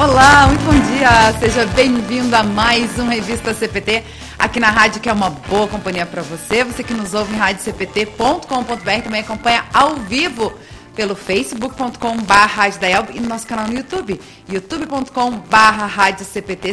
Olá, muito bom dia. Seja bem-vindo a mais um Revista CPT aqui na rádio, que é uma boa companhia para você. Você que nos ouve em radiocpt.com.br também acompanha ao vivo pelo facebook.com.br e no nosso canal no YouTube, youtube.com.br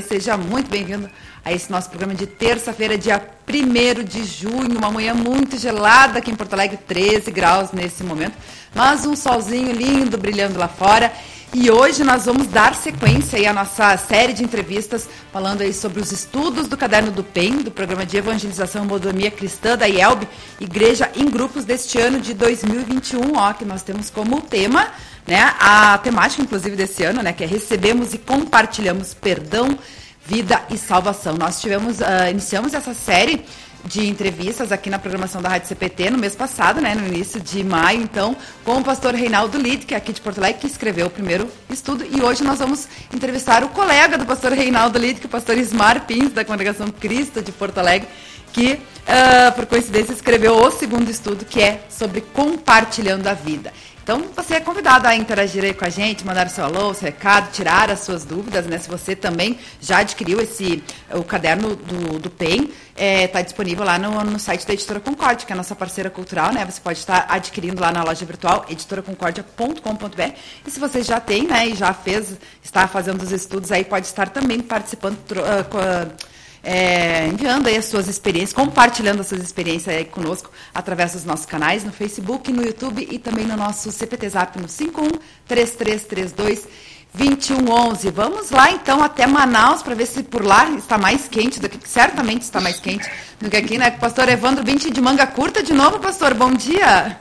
Seja muito bem-vindo a esse nosso programa de terça-feira, dia 1 de junho, uma manhã muito gelada aqui em Porto Alegre, 13 graus nesse momento, mas um solzinho lindo brilhando lá fora. E hoje nós vamos dar sequência aí à nossa série de entrevistas falando aí sobre os estudos do Caderno do PEN, do Programa de Evangelização e Modomia Cristã da IELB, Igreja em Grupos deste ano de 2021, ó, que nós temos como tema, né, a temática inclusive desse ano, né, que é recebemos e compartilhamos perdão, vida e salvação. Nós tivemos, uh, iniciamos essa série de entrevistas aqui na programação da Rádio CPT no mês passado, né, no início de maio, então, com o pastor Reinaldo Lid, que é aqui de Porto Alegre, que escreveu o primeiro estudo, e hoje nós vamos entrevistar o colega do pastor Reinaldo Lid, que é o pastor Ismar Pins, da Congregação Cristo de Porto Alegre, que, uh, por coincidência, escreveu o segundo estudo, que é sobre compartilhando a vida. Então, você é convidado a interagir aí com a gente, mandar seu alô, seu recado, tirar as suas dúvidas, né? Se você também já adquiriu esse, o caderno do, do PEN, está é, tá disponível lá no, no site da Editora Concórdia, que é a nossa parceira cultural, né? Você pode estar adquirindo lá na loja virtual editoraconcordia.com.br. E se você já tem, né, e já fez, está fazendo os estudos aí, pode estar também participando. Uh, é, enviando aí as suas experiências, compartilhando as suas experiências aí conosco através dos nossos canais no Facebook, no YouTube e também no nosso CPT Zap no 51 3332 2111. Vamos lá então até Manaus para ver se por lá está mais quente do que certamente está mais quente do que aqui, né? Pastor Evandro 20 de manga curta de novo, pastor. Bom dia.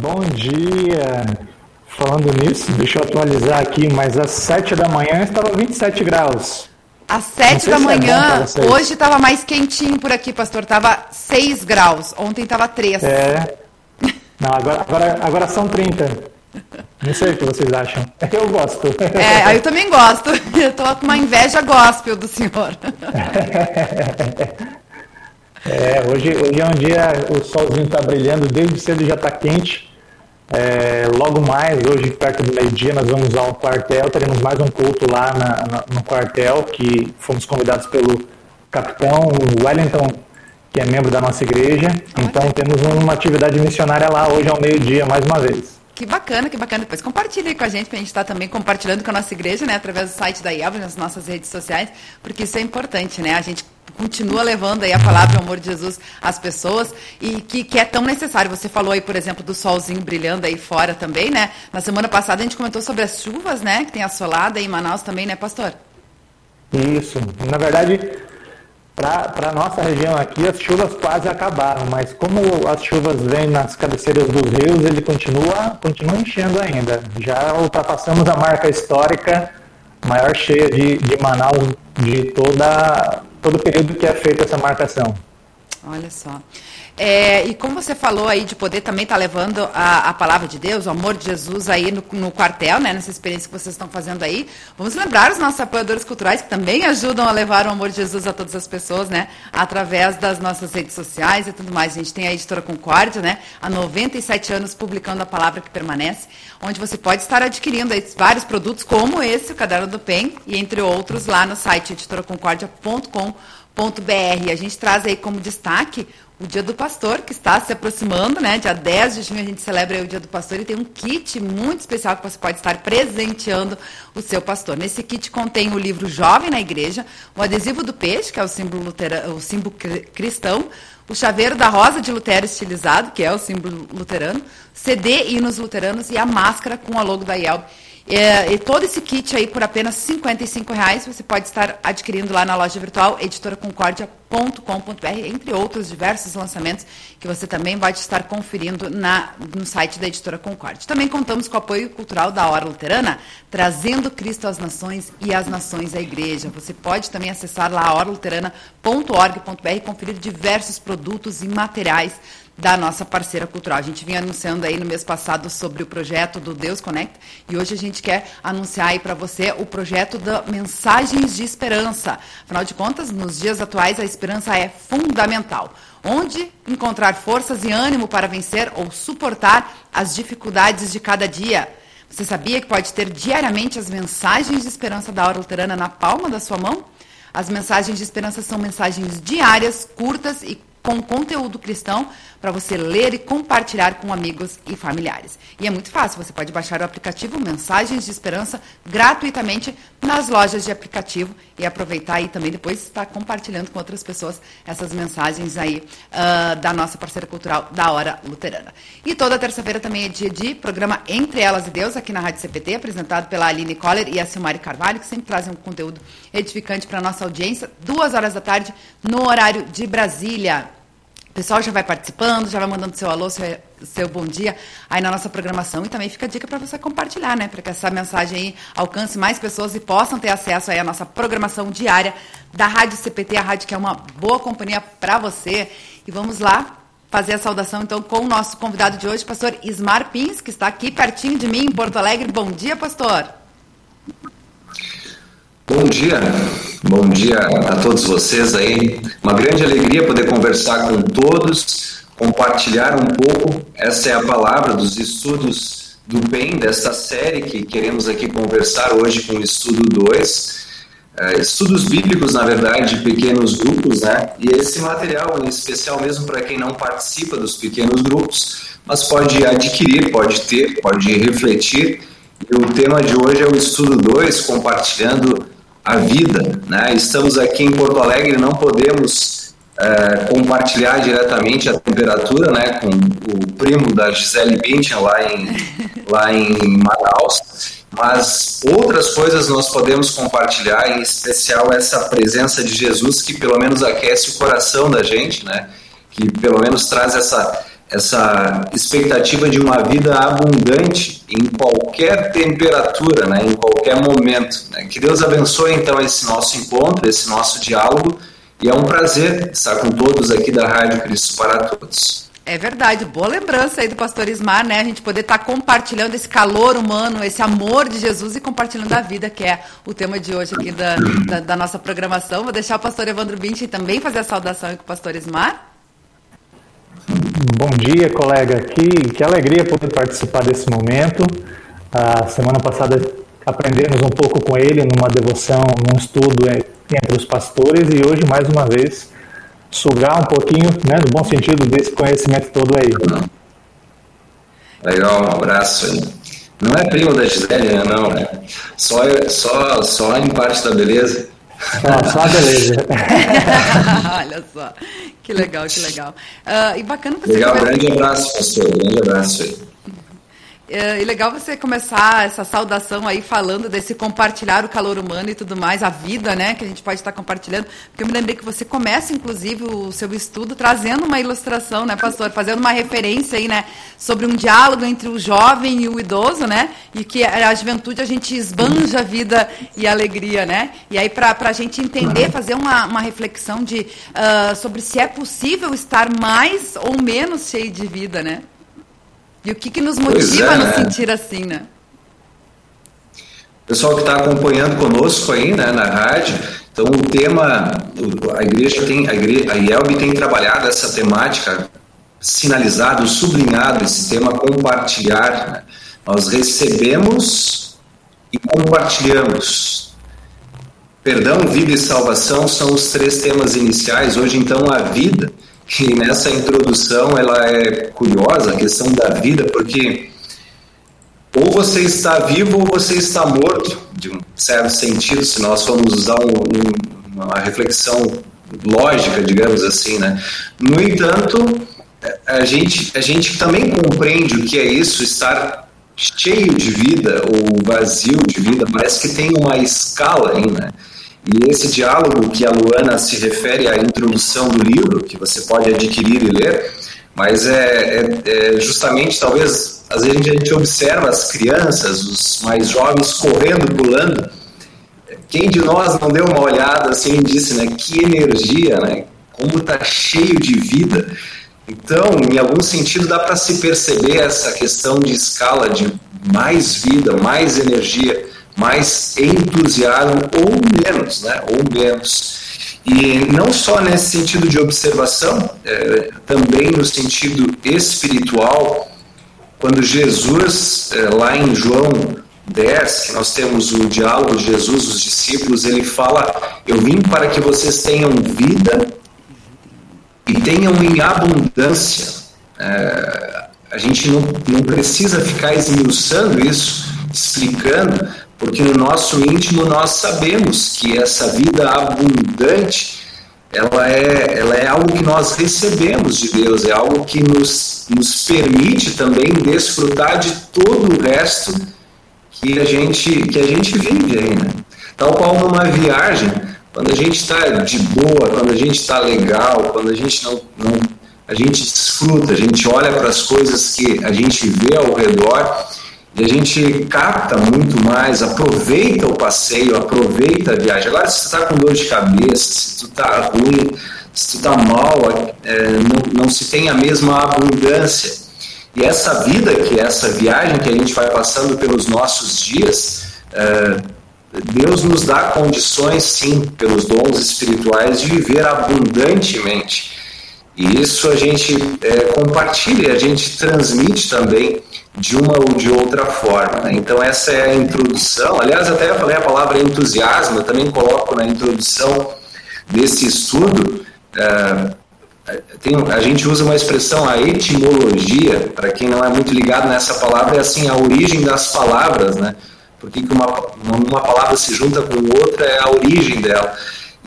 Bom dia. Falando nisso, deixa eu atualizar aqui, mas às 7 da manhã estava 27 graus. Às sete da é manhã, é hoje estava mais quentinho por aqui, pastor. Tava 6 graus. Ontem tava 3. É. Não, agora, agora, agora são 30. Não sei o que vocês acham. Eu gosto. É, eu também gosto. Eu tô com uma inveja gospel do senhor. É, hoje, hoje é um dia, o solzinho está brilhando, desde cedo já está quente. É, logo mais, hoje, perto do meio-dia, nós vamos ao quartel, teremos mais um culto lá na, na, no quartel, que fomos convidados pelo capitão Wellington, que é membro da nossa igreja. Então temos uma atividade missionária lá hoje ao meio-dia, mais uma vez. Que bacana, que bacana. Depois compartilhe aí com a gente, para a gente estar tá também compartilhando com a nossa igreja, né? Através do site da IELB, nas nossas redes sociais, porque isso é importante, né? A gente continua levando aí a palavra o amor de Jesus às pessoas e que, que é tão necessário. Você falou aí, por exemplo, do solzinho brilhando aí fora também, né? Na semana passada a gente comentou sobre as chuvas, né? Que tem assolada em Manaus também, né, pastor? Isso. Na verdade, para a nossa região aqui, as chuvas quase acabaram, mas como as chuvas vêm nas cabeceiras dos rios, ele continua, continua enchendo ainda. Já ultrapassamos a marca histórica maior cheia de, de Manaus de toda, todo o período que é feita essa marcação. Olha só. É, e como você falou aí de poder também estar tá levando a, a, palavra de Deus, o amor de Jesus aí no, no, quartel, né, nessa experiência que vocês estão fazendo aí, vamos lembrar os nossos apoiadores culturais que também ajudam a levar o amor de Jesus a todas as pessoas, né, através das nossas redes sociais e tudo mais. A gente tem a editora Concórdia, né, há 97 anos publicando a palavra que permanece, onde você pode estar adquirindo vários produtos como esse, o Caderno do PEN, e entre outros lá no site editoraconcordia.com.br. A gente traz aí como destaque o Dia do Pastor, que está se aproximando, né? Dia 10 de junho a gente celebra o Dia do Pastor e tem um kit muito especial que você pode estar presenteando o seu pastor. Nesse kit contém o livro Jovem na Igreja, o adesivo do peixe, que é o símbolo, lutera, o símbolo cristão, o chaveiro da rosa de Lutero estilizado, que é o símbolo luterano, CD hinos luteranos e a máscara com a logo da IELB. É, e todo esse kit aí por apenas R$ reais você pode estar adquirindo lá na loja virtual editoraconcordia.com.br, entre outros diversos lançamentos que você também vai estar conferindo na, no site da Editora Concórdia. Também contamos com o apoio cultural da Hora Luterana, trazendo Cristo às nações e as nações à igreja. Você pode também acessar lá horoluterana.org.br e conferir diversos produtos e materiais da nossa parceira cultural. A gente vinha anunciando aí no mês passado sobre o projeto do Deus Connect e hoje a gente quer anunciar aí para você o projeto da Mensagens de Esperança. Afinal de contas, nos dias atuais a esperança é fundamental. Onde encontrar forças e ânimo para vencer ou suportar as dificuldades de cada dia. Você sabia que pode ter diariamente as mensagens de esperança da hora luterana na palma da sua mão? As mensagens de esperança são mensagens diárias, curtas e com conteúdo cristão para você ler e compartilhar com amigos e familiares. E é muito fácil, você pode baixar o aplicativo Mensagens de Esperança gratuitamente nas lojas de aplicativo e aproveitar e também depois estar compartilhando com outras pessoas essas mensagens aí uh, da nossa parceira cultural da Hora Luterana. E toda terça-feira também é dia de programa Entre Elas e Deus, aqui na Rádio CPT, apresentado pela Aline Coller e a Silmari Carvalho, que sempre trazem um conteúdo edificante para a nossa audiência, duas horas da tarde, no horário de Brasília. O pessoal já vai participando, já vai mandando seu alô, seu, seu bom dia aí na nossa programação. E também fica a dica para você compartilhar, né? Para que essa mensagem aí alcance mais pessoas e possam ter acesso aí à nossa programação diária da Rádio CPT, a rádio que é uma boa companhia para você. E vamos lá fazer a saudação então com o nosso convidado de hoje, pastor Ismar Pins, que está aqui pertinho de mim, em Porto Alegre. Bom dia, pastor. Bom dia, bom dia a todos vocês aí. Uma grande alegria poder conversar com todos, compartilhar um pouco. Essa é a palavra dos estudos do bem desta série que queremos aqui conversar hoje com o estudo 2. É, estudos bíblicos, na verdade, de pequenos grupos, né? E esse material, em especial mesmo para quem não participa dos pequenos grupos, mas pode adquirir, pode ter, pode refletir. E o tema de hoje é o estudo 2, compartilhando a vida. Né? Estamos aqui em Porto Alegre, não podemos é, compartilhar diretamente a temperatura né, com o primo da Gisele Bündchen lá em, lá em Manaus, mas outras coisas nós podemos compartilhar, em especial essa presença de Jesus que pelo menos aquece o coração da gente, né? que pelo menos traz essa essa expectativa de uma vida abundante em qualquer temperatura, né, em qualquer momento. Né? Que Deus abençoe então esse nosso encontro, esse nosso diálogo, e é um prazer estar com todos aqui da Rádio Cristo para Todos. É verdade, boa lembrança aí do pastor Ismar, né? A gente poder estar compartilhando esse calor humano, esse amor de Jesus e compartilhando a vida, que é o tema de hoje aqui da, da, da nossa programação. Vou deixar o pastor Evandro Binti também fazer a saudação aí com o pastor Ismar. Bom dia, colega. Que, que alegria poder participar desse momento. A semana passada aprendemos um pouco com ele numa devoção, num estudo entre os pastores e hoje, mais uma vez, sugar um pouquinho, né, no bom sentido, desse conhecimento todo aí. Legal, um abraço. Não é primo da Gisele, né, não, né? Só, só, só em parte da beleza. Só, só a beleza. Olha só. Que legal, que legal. Uh, e bacana você. Legal, grande abraço, pastor. Grande abraço aí. É, e legal você começar essa saudação aí falando desse compartilhar o calor humano e tudo mais, a vida, né, que a gente pode estar compartilhando. Porque eu me lembrei que você começa, inclusive, o seu estudo trazendo uma ilustração, né, pastor? Fazendo uma referência aí, né, sobre um diálogo entre o jovem e o idoso, né? E que a juventude a gente esbanja a vida e a alegria, né? E aí, para a gente entender, fazer uma, uma reflexão de, uh, sobre se é possível estar mais ou menos cheio de vida, né? E o que, que nos motiva é, a nos sentir assim, né? Pessoal que está acompanhando conosco aí, né, na rádio, então o tema, a igreja tem, a, igreja, a IELB tem trabalhado essa temática, sinalizado, sublinhado esse tema compartilhar. Né? Nós recebemos e compartilhamos. Perdão, vida e salvação são os três temas iniciais. Hoje, então, a vida que nessa introdução ela é curiosa, a questão da vida, porque ou você está vivo ou você está morto, de um certo sentido, se nós formos usar um, um, uma reflexão lógica, digamos assim, né? No entanto, a gente, a gente também compreende o que é isso, estar cheio de vida ou vazio de vida, parece que tem uma escala aí, né? E esse diálogo que a Luana se refere à introdução do livro, que você pode adquirir e ler, mas é, é, é justamente, talvez, às vezes a gente observa as crianças, os mais jovens, correndo, pulando. Quem de nós não deu uma olhada assim e disse, né, que energia, né, como está cheio de vida. Então, em algum sentido, dá para se perceber essa questão de escala de mais vida, mais energia mais entusiasmo ou menos, né? Ou menos. E não só nesse sentido de observação, é, também no sentido espiritual, quando Jesus, é, lá em João 10, que nós temos o diálogo de Jesus, os discípulos, ele fala: Eu vim para que vocês tenham vida e tenham em abundância. É, a gente não, não precisa ficar esmiuçando isso, explicando, porque no nosso íntimo nós sabemos que essa vida abundante ela é, ela é algo que nós recebemos de Deus, é algo que nos, nos permite também desfrutar de todo o resto que a gente, que a gente vive aí, né? Tal qual numa viagem, quando a gente está de boa, quando a gente está legal, quando a gente não, não a gente desfruta, a gente olha para as coisas que a gente vê ao redor e a gente capta muito mais, aproveita o passeio, aproveita a viagem. Agora, se tu está com dor de cabeça, se tu está ruim, se tu está mal, é, não, não se tem a mesma abundância. E essa vida, que é essa viagem que a gente vai passando pelos nossos dias, é, Deus nos dá condições, sim, pelos dons espirituais, de viver abundantemente. E isso a gente é, compartilha, a gente transmite também de uma ou de outra forma. Né? Então, essa é a introdução. Aliás, até eu falei a palavra entusiasmo, eu também coloco na introdução desse estudo. É, tem, a gente usa uma expressão, a etimologia, para quem não é muito ligado nessa palavra, é assim, a origem das palavras, né? Porque que uma, uma palavra se junta com outra é a origem dela.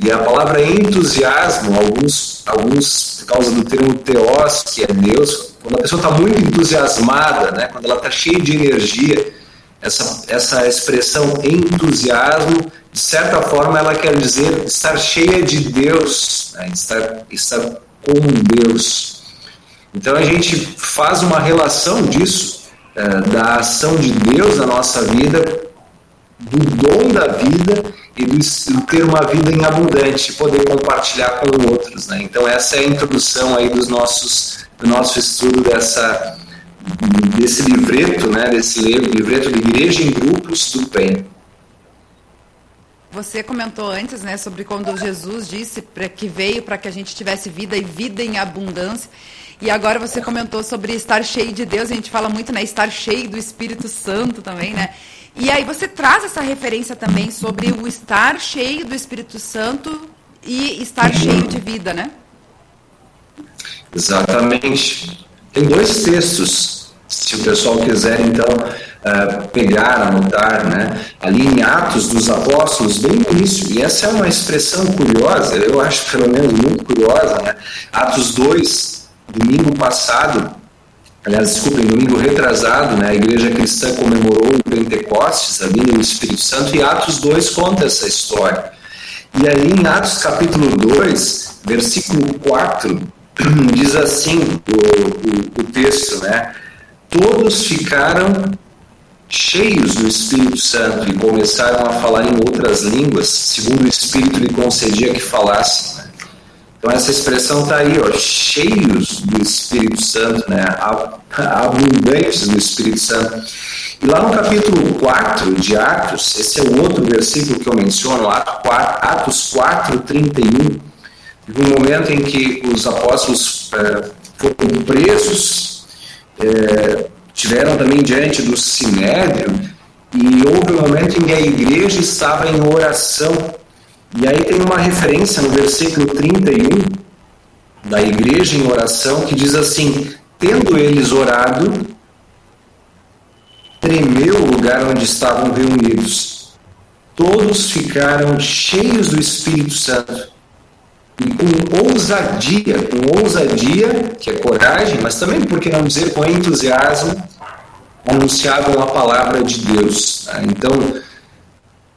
E a palavra entusiasmo, alguns, alguns por causa do termo teos, que é Deus, quando a pessoa está muito entusiasmada, né? quando ela está cheia de energia, essa, essa expressão entusiasmo, de certa forma, ela quer dizer estar cheia de Deus, né? estar, estar com Deus. Então a gente faz uma relação disso, é, da ação de Deus na nossa vida, do dom da vida e do, ter uma vida em abundante, poder compartilhar com outros. Né? Então essa é a introdução aí dos nossos, do nosso estudo dessa, desse livreto, né? desse livreto de Igreja em Grupos do PEN. Você comentou antes, né, sobre quando Jesus disse para que veio para que a gente tivesse vida e vida em abundância. E agora você comentou sobre estar cheio de Deus. A gente fala muito, né, estar cheio do Espírito Santo também, né? E aí você traz essa referência também sobre o estar cheio do Espírito Santo e estar cheio de vida, né? Exatamente. Tem dois textos, se o pessoal quiser, então, uh, pegar, anotar, né? ali em Atos dos Apóstolos, bem no início, e essa é uma expressão curiosa, eu acho pelo menos muito curiosa, né? Atos 2, domingo passado, aliás, desculpem, domingo retrasado, né? a igreja cristã comemorou o Pentecostes, a vinda do Espírito Santo, e Atos 2 conta essa história. E aí em Atos capítulo 2, versículo 4, diz assim o, o, o texto, né? Todos ficaram cheios do Espírito Santo e começaram a falar em outras línguas, segundo o Espírito lhe concedia que falassem. Né? Então essa expressão está aí, ó, cheios do Espírito Santo, né? abundantes do Espírito Santo. E lá no capítulo 4 de Atos, esse é o outro versículo que eu menciono, Atos 4, 31, no momento em que os apóstolos é, foram presos, é, tiveram também diante do Sinédrio, e houve um momento em que a igreja estava em oração. E aí tem uma referência no versículo 31 da igreja em oração que diz assim: Tendo eles orado, tremeu o lugar onde estavam reunidos. Todos ficaram cheios do Espírito Santo e com ousadia, com ousadia, que é coragem, mas também, por que não dizer, com entusiasmo, anunciavam a palavra de Deus. Né? Então,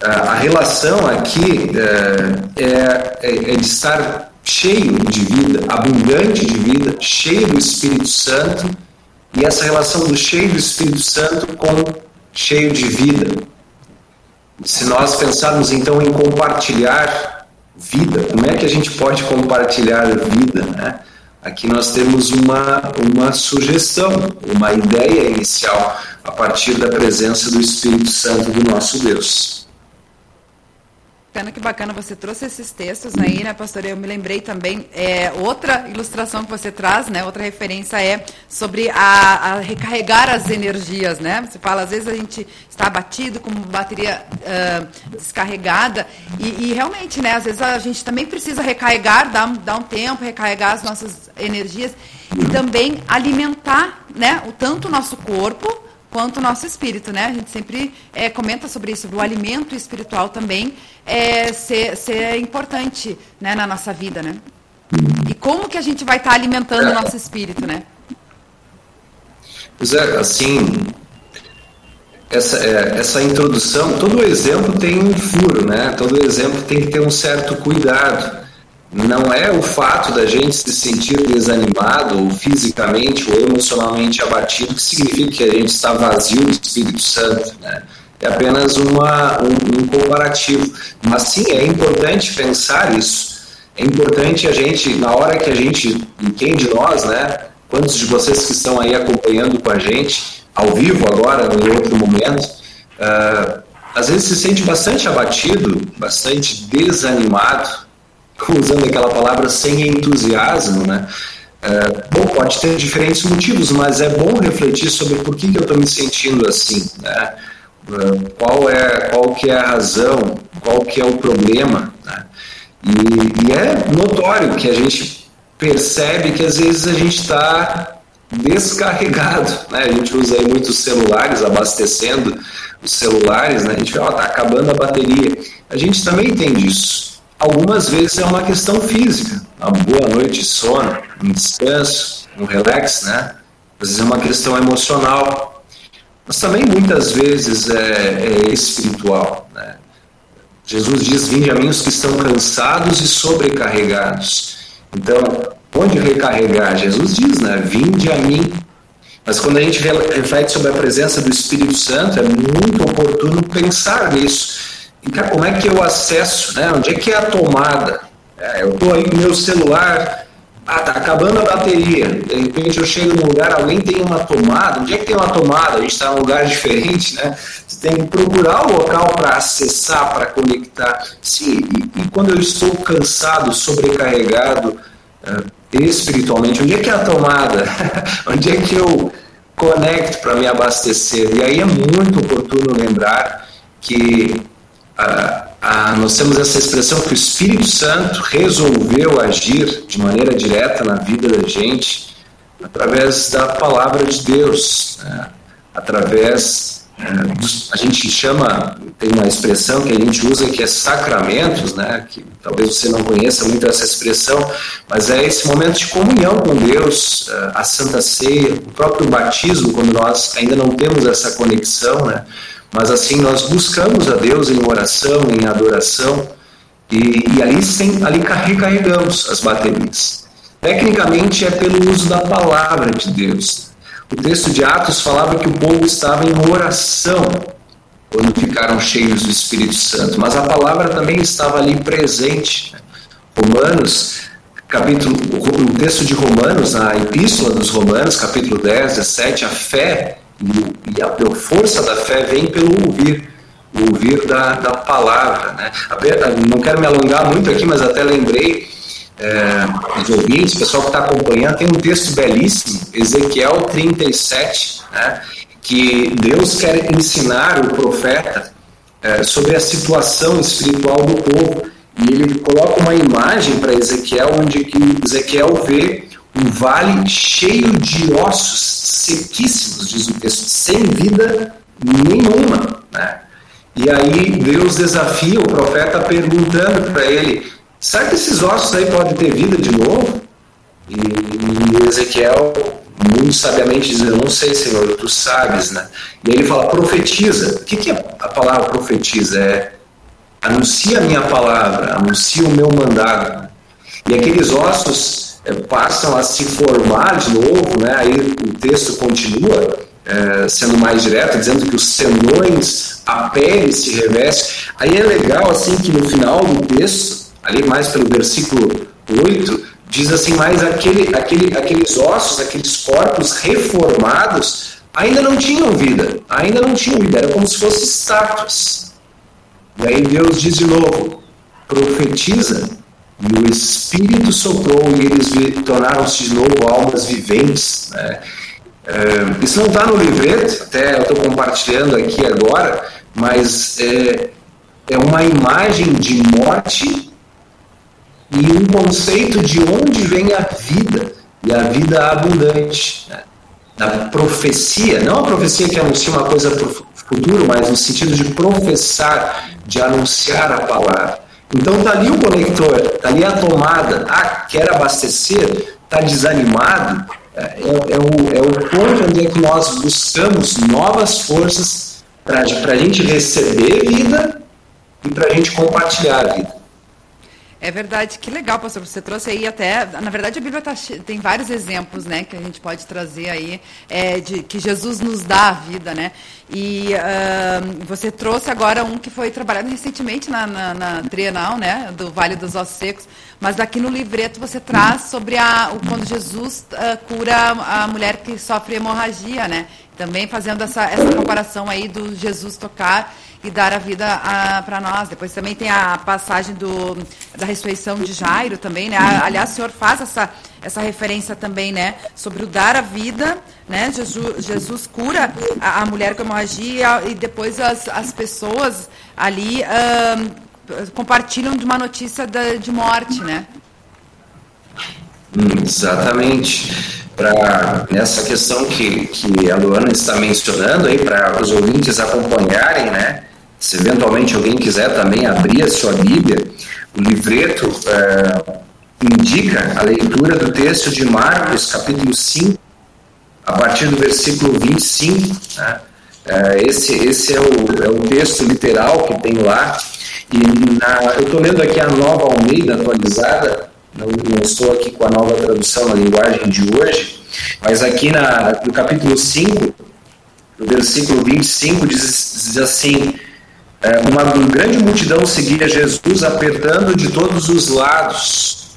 a relação aqui é, é, é, de estar cheio de vida, abundante de vida, cheio do Espírito Santo, e essa relação do cheio do Espírito Santo com cheio de vida. Se nós pensarmos então em compartilhar vida. Como é que a gente pode compartilhar vida? Né? Aqui nós temos uma, uma sugestão, uma ideia inicial a partir da presença do Espírito Santo do nosso Deus. Bacana, que bacana. Você trouxe esses textos aí, né, pastor? Eu me lembrei também, é, outra ilustração que você traz, né, outra referência é sobre a, a recarregar as energias, né? Você fala, às vezes a gente está abatido com bateria uh, descarregada e, e, realmente, né, às vezes a gente também precisa recarregar, dar, dar um tempo, recarregar as nossas energias e também alimentar, né, o tanto o nosso corpo quanto o nosso espírito, né? A gente sempre é, comenta sobre isso, o alimento espiritual também é, ser, ser importante né, na nossa vida, né? E como que a gente vai estar tá alimentando o nosso espírito, né? Pois é, assim, essa, é, essa introdução, todo exemplo tem um furo, né? Todo exemplo tem que ter um certo cuidado. Não é o fato da gente se sentir desanimado, ou fisicamente ou emocionalmente abatido, que significa que a gente está vazio do Espírito Santo, né? É apenas uma, um, um comparativo. Mas sim, é importante pensar isso. É importante a gente, na hora que a gente, e quem de nós, né? Quantos de vocês que estão aí acompanhando com a gente, ao vivo agora, em outro momento, uh, às vezes se sente bastante abatido, bastante desanimado, usando aquela palavra sem entusiasmo, né? É, bom, pode ter diferentes motivos, mas é bom refletir sobre por que, que eu estou me sentindo assim, né? É, qual é qual que é a razão, qual que é o problema, né? e, e é notório que a gente percebe que às vezes a gente está descarregado, né? A gente usa aí muitos celulares abastecendo os celulares, né? A gente fala, ó, tá acabando a bateria. A gente também tem disso. Algumas vezes é uma questão física, uma boa noite de sono, um descanso, um relax, né? Às vezes é uma questão emocional, mas também muitas vezes é, é espiritual, né? Jesus diz: Vinde a mim os que estão cansados e sobrecarregados. Então, onde recarregar? Jesus diz, né? Vinde a mim. Mas quando a gente reflete sobre a presença do Espírito Santo, é muito oportuno pensar nisso Cara, como é que eu acesso, né? Onde é que é a tomada? É, eu estou aí com meu celular, ah, tá acabando a bateria. De repente eu chego num lugar, alguém tem uma tomada. Onde é que tem uma tomada? A gente está num lugar diferente, né? Você tem que procurar o local para acessar, para conectar. Sim, e, e, quando eu estou cansado, sobrecarregado uh, espiritualmente, onde é que é a tomada? onde é que eu conecto para me abastecer? E aí é muito oportuno lembrar que nós temos essa expressão que o Espírito Santo resolveu agir de maneira direta na vida da gente através da palavra de Deus, né? através dos, a gente chama tem uma expressão que a gente usa que é sacramentos, né? Que talvez você não conheça muito essa expressão, mas é esse momento de comunhão com Deus, é, a Santa Ceia, o próprio batismo, quando nós ainda não temos essa conexão, né? Mas assim nós buscamos a Deus em oração, em adoração, e, e ali, sim, ali recarregamos as baterias. Tecnicamente é pelo uso da palavra de Deus. O texto de Atos falava que o povo estava em oração quando ficaram cheios do Espírito Santo, mas a palavra também estava ali presente. Romanos, capítulo, o texto de Romanos, a epístola dos Romanos, capítulo 10, 17, a fé e, a, força da fé vem pelo ouvir, ouvir da, da palavra. Né? Não quero me alongar muito aqui, mas até lembrei é, os ouvintes, o pessoal que está acompanhando, tem um texto belíssimo, Ezequiel 37, né, que Deus quer ensinar o profeta é, sobre a situação espiritual do povo. E ele coloca uma imagem para Ezequiel, onde que Ezequiel vê um vale cheio de ossos sequíssimos, diz o texto, sem vida nenhuma. Né? E aí Deus desafia o profeta perguntando para ele: será que esses ossos aí podem ter vida de novo? E, Ezequiel, muito sabiamente, diz: Eu não sei, Senhor, tu sabes. Né? E aí ele fala: profetiza. O que, que a palavra profetiza? É anuncia a minha palavra, anuncia o meu mandado. E aqueles ossos passam a se formar de novo, né? aí o texto continua é, sendo mais direto, dizendo que os tendões, a pele se reveste. Aí é legal assim que no final do texto, ali mais pelo versículo 8, diz assim, mas aquele, aquele, aqueles ossos, aqueles corpos reformados ainda não tinham vida, ainda não tinham vida, era como se fossem estátuas. E aí Deus diz de novo, profetiza e o Espírito soprou e eles tornaram-se de novo almas viventes. Né? É, isso não está no livreto, até eu estou compartilhando aqui agora, mas é, é uma imagem de morte e um conceito de onde vem a vida e a vida abundante. Né? Na profecia, não a profecia que anuncia uma coisa para o futuro, mas no sentido de professar, de anunciar a palavra. Então está ali o conector, está ali a tomada. Ah, quer abastecer? Está desanimado? É, é, é, o, é o ponto onde é que nós buscamos novas forças para a gente receber vida e para a gente compartilhar a vida. É verdade, que legal, pastor. Você trouxe aí até. Na verdade, a Bíblia tá, tem vários exemplos, né, que a gente pode trazer aí, é, de que Jesus nos dá a vida, né? E uh, você trouxe agora um que foi trabalhado recentemente na, na, na, Trienal, né, do Vale dos Ossos Secos. Mas aqui no livreto você traz sobre a, o, quando Jesus uh, cura a mulher que sofre hemorragia, né? Também fazendo essa, essa comparação aí do Jesus tocar e dar a vida para nós. Depois também tem a passagem do, da ressurreição de Jairo também, né? Aliás, o senhor faz essa, essa referência também, né? Sobre o dar a vida, né? Jesus, Jesus cura a, a mulher com hemorragia e depois as, as pessoas ali compartilham de uma notícia da, de morte, né? Hum, exatamente. Para nessa questão que, que a Luana está mencionando aí, para os ouvintes acompanharem, né? Se eventualmente alguém quiser também abrir a sua Bíblia, o livreto é, indica a leitura do texto de Marcos, capítulo 5, a partir do versículo 25. Né? É, esse esse é, o, é o texto literal que tem lá. E na, eu estou lendo aqui a nova Almeida atualizada, não, não, estou aqui com a nova tradução na linguagem de hoje, mas aqui na, no capítulo 5, no versículo 25, diz, diz assim: é, uma grande multidão seguia Jesus apertando de todos os lados.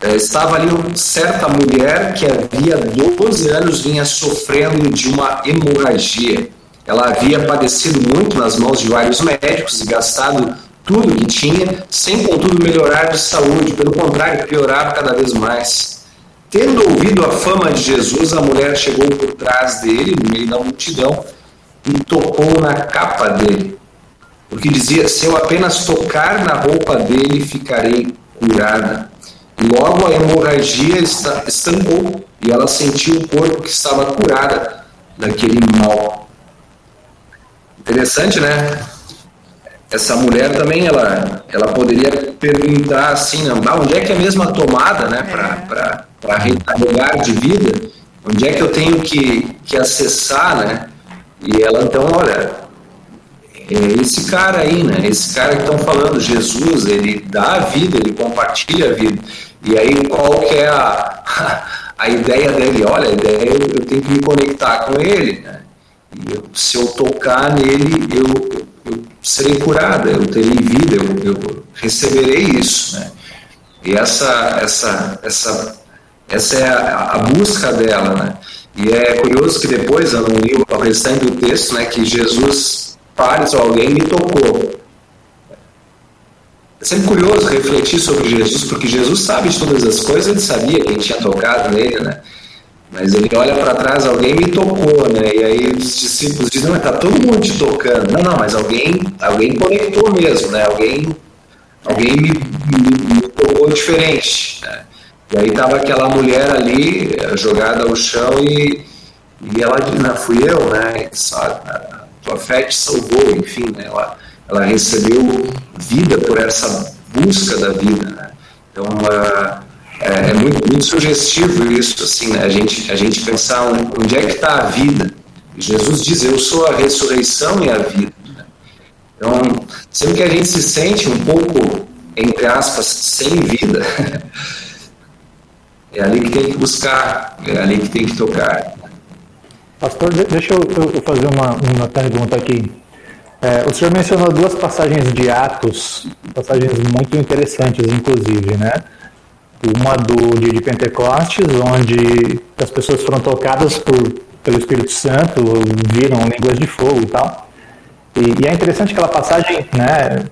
É, estava ali uma certa mulher que havia 12 anos vinha sofrendo de uma hemorragia. Ela havia padecido muito nas mãos de vários médicos e gastado tudo que tinha, sem contudo melhorar de saúde, pelo contrário, piorar cada vez mais. Tendo ouvido a fama de Jesus, a mulher chegou por trás dele, no meio da multidão, e tocou na capa dele porque dizia: se eu apenas tocar na roupa dele, ficarei curada. Logo a hemorragia estancou e ela sentiu o corpo que estava curada daquele mal. Interessante, né? Essa mulher também, ela, ela poderia perguntar assim, não, onde é que é a mesma tomada, né, para recarregar de vida? Onde é que eu tenho que, que acessar, né? E ela então, olha, é esse cara aí, né? Esse cara que estão falando, Jesus, ele dá a vida, ele compartilha a vida. E aí qual que é a, a ideia dele? Olha, a ideia é eu tenho que me conectar com ele, né? E eu, se eu tocar nele, eu, eu serei curada, eu terei vida, eu, eu receberei isso, né? E essa, essa, essa, essa é a, a busca dela, né? E é curioso que depois, eu não li o restante do texto, né, que Jesus pares ou alguém me tocou. É sempre curioso refletir sobre Jesus, porque Jesus sabe de todas as coisas, ele sabia quem tinha tocado nele, né? Mas ele olha para trás, alguém me tocou, né? E aí os discípulos dizem, não, está todo mundo te tocando. Não, não, mas alguém, alguém conectou mesmo, né? Alguém, alguém me, me, me tocou diferente. Né? E aí tava aquela mulher ali, jogada ao chão, e, e ela diz, não, fui eu, né? Só, tua fé te salvou, enfim, né? ela, ela recebeu vida por essa busca da vida. Né? Então, uh, é, é, muito, muito sugestivo isso, assim, né? a, gente, a gente pensar onde é que está a vida. Jesus diz, eu sou a ressurreição e a vida. Né? Então, sempre que a gente se sente um pouco, entre aspas, sem vida, é ali que tem que buscar, é ali que tem que tocar. Pastor, deixa eu, eu fazer uma, uma pergunta aqui. É, o senhor mencionou duas passagens de Atos, passagens muito interessantes, inclusive, né? Uma do dia de Pentecostes, onde as pessoas foram tocadas por, pelo Espírito Santo, viram línguas de fogo e tal. E, e é interessante aquela passagem, né?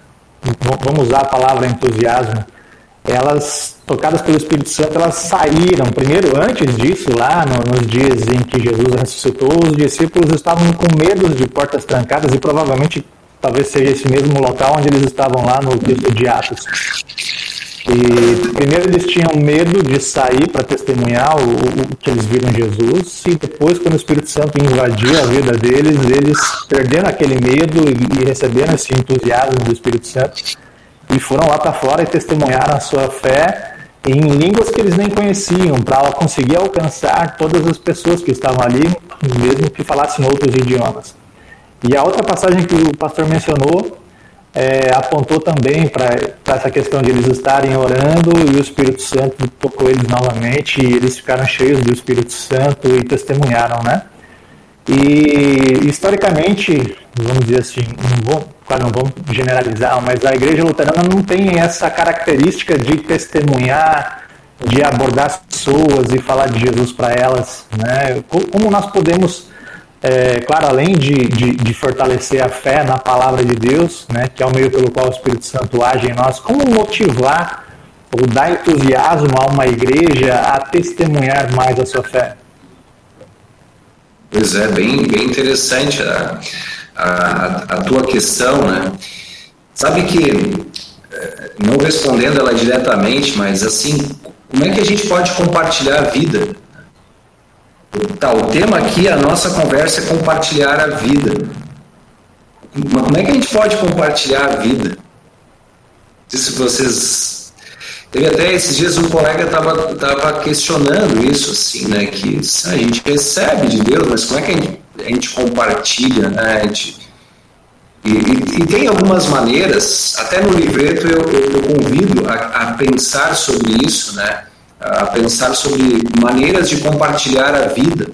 vamos usar a palavra entusiasmo, elas, tocadas pelo Espírito Santo, elas saíram. Primeiro, antes disso, lá no, nos dias em que Jesus ressuscitou, os discípulos estavam com medo de portas trancadas e provavelmente talvez seja esse mesmo local onde eles estavam lá no texto de Atos. E primeiro eles tinham medo de sair para testemunhar o, o, que eles viram Jesus, e depois, quando o Espírito Santo invadiu a vida deles, eles perderam aquele medo e, e receberam esse entusiasmo do Espírito Santo e foram lá para fora e testemunharam a sua fé em línguas que eles nem conheciam, para conseguir alcançar todas as pessoas que estavam ali, mesmo que falassem outros idiomas. E a outra passagem que o pastor mencionou é, apontou também para essa questão de eles estarem orando e o Espírito Santo tocou eles novamente e eles ficaram cheios do Espírito Santo e testemunharam, né? E historicamente, vamos dizer assim, não vou, claro, não vamos generalizar, mas a igreja luterana não tem essa característica de testemunhar, de abordar pessoas e falar de Jesus para elas, né? Como nós podemos é, claro, além de, de, de, fortalecer a fé na palavra de Deus, né, que é o meio pelo qual o Espírito Santo age em nós, como motivar ou dar entusiasmo a uma igreja a testemunhar mais a sua fé? Pois é, bem, bem interessante a, a, a tua questão, né? Sabe que, é, não respondendo ela diretamente, mas assim, como é que a gente pode compartilhar a vida? Tá, o tema aqui, a nossa conversa é compartilhar a vida. Mas como é que a gente pode compartilhar a vida? Se vocês. Teve até esses dias um colega estava tava questionando isso, assim, né? Que a gente recebe de Deus, mas como é que a gente, a gente compartilha, né? Gente, e, e, e, tem algumas maneiras, até no livreto eu, eu, eu convido a, a pensar sobre isso, né? A pensar sobre maneiras de compartilhar a vida.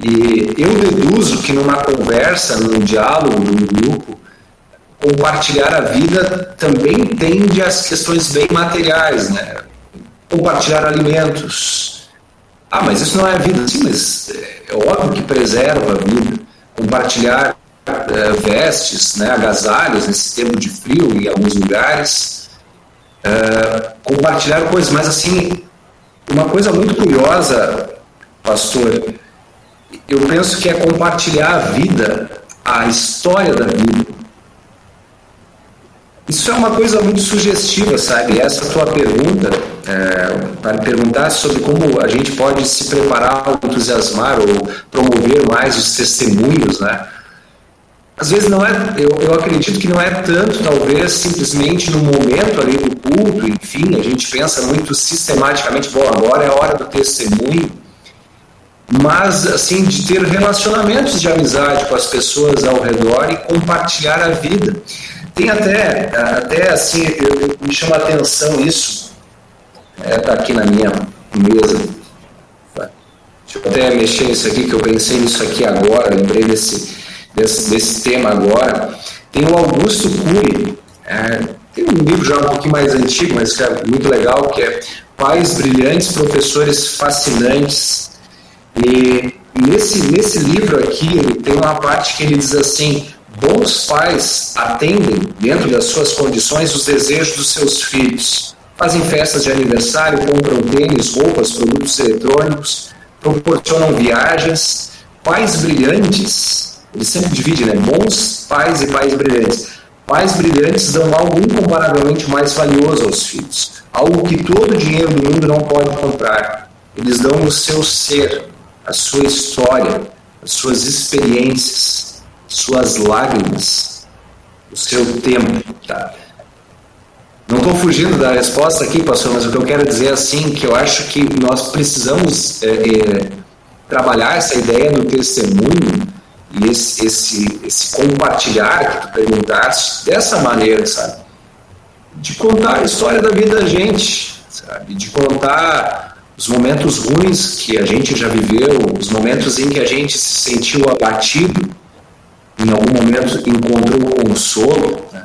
E eu deduzo que numa conversa, num diálogo, num grupo, compartilhar a vida também tende às questões bem materiais, né? Compartilhar alimentos. Ah, mas isso não é a vida. Sim, mas é óbvio que preserva a vida. Compartilhar é, vestes, né, agasalhos nesse tempo de frio em alguns lugares é, compartilhar coisas, mas assim, uma coisa muito curiosa, pastor, eu penso que é compartilhar a vida, a história da vida. Isso é uma coisa muito sugestiva, sabe? Essa tua pergunta, é, para perguntar sobre como a gente pode se preparar, entusiasmar ou promover mais os testemunhos, né? Às vezes não é, eu, eu acredito que não é tanto, talvez, simplesmente no momento ali do culto, enfim, a gente pensa muito sistematicamente, bom, agora é a hora do testemunho, mas, assim, de ter relacionamentos de amizade com as pessoas ao redor e compartilhar a vida. Tem até, até assim, eu, eu, me chama a atenção isso, está é, tá aqui na minha mesa, Deixa eu até mexer nisso aqui, que eu pensei nisso aqui agora, lembrei desse, desse, desse tema agora, tem o Augusto Cury, é, tem um livro já um pouquinho mais antigo, mas que é muito legal, que é Pais Brilhantes, Professores Fascinantes. E nesse, nesse livro aqui, tem uma parte que ele diz assim, bons pais atendem, dentro das suas condições, os desejos dos seus filhos. Fazem festas de aniversário, compram tênis, roupas, produtos eletrônicos, proporcionam viagens. Pais brilhantes ele sempre divide, né? Bons pais e pais brilhantes. Pais brilhantes dão algo incomparavelmente mais valioso aos filhos, algo que todo dinheiro do mundo não pode comprar. Eles dão o seu ser, a sua história, as suas experiências, suas lágrimas, o seu tempo. Tá? Não estou fugindo da resposta aqui, pastor, mas o que eu quero dizer é assim que eu acho que nós precisamos é, é, trabalhar essa ideia do testemunho e esse, esse, esse compartilhar que tu perguntaste dessa maneira, sabe? De contar a história da vida da gente, sabe? De contar os momentos ruins que a gente já viveu, os momentos em que a gente se sentiu abatido, em algum momento encontrou consolo. Né?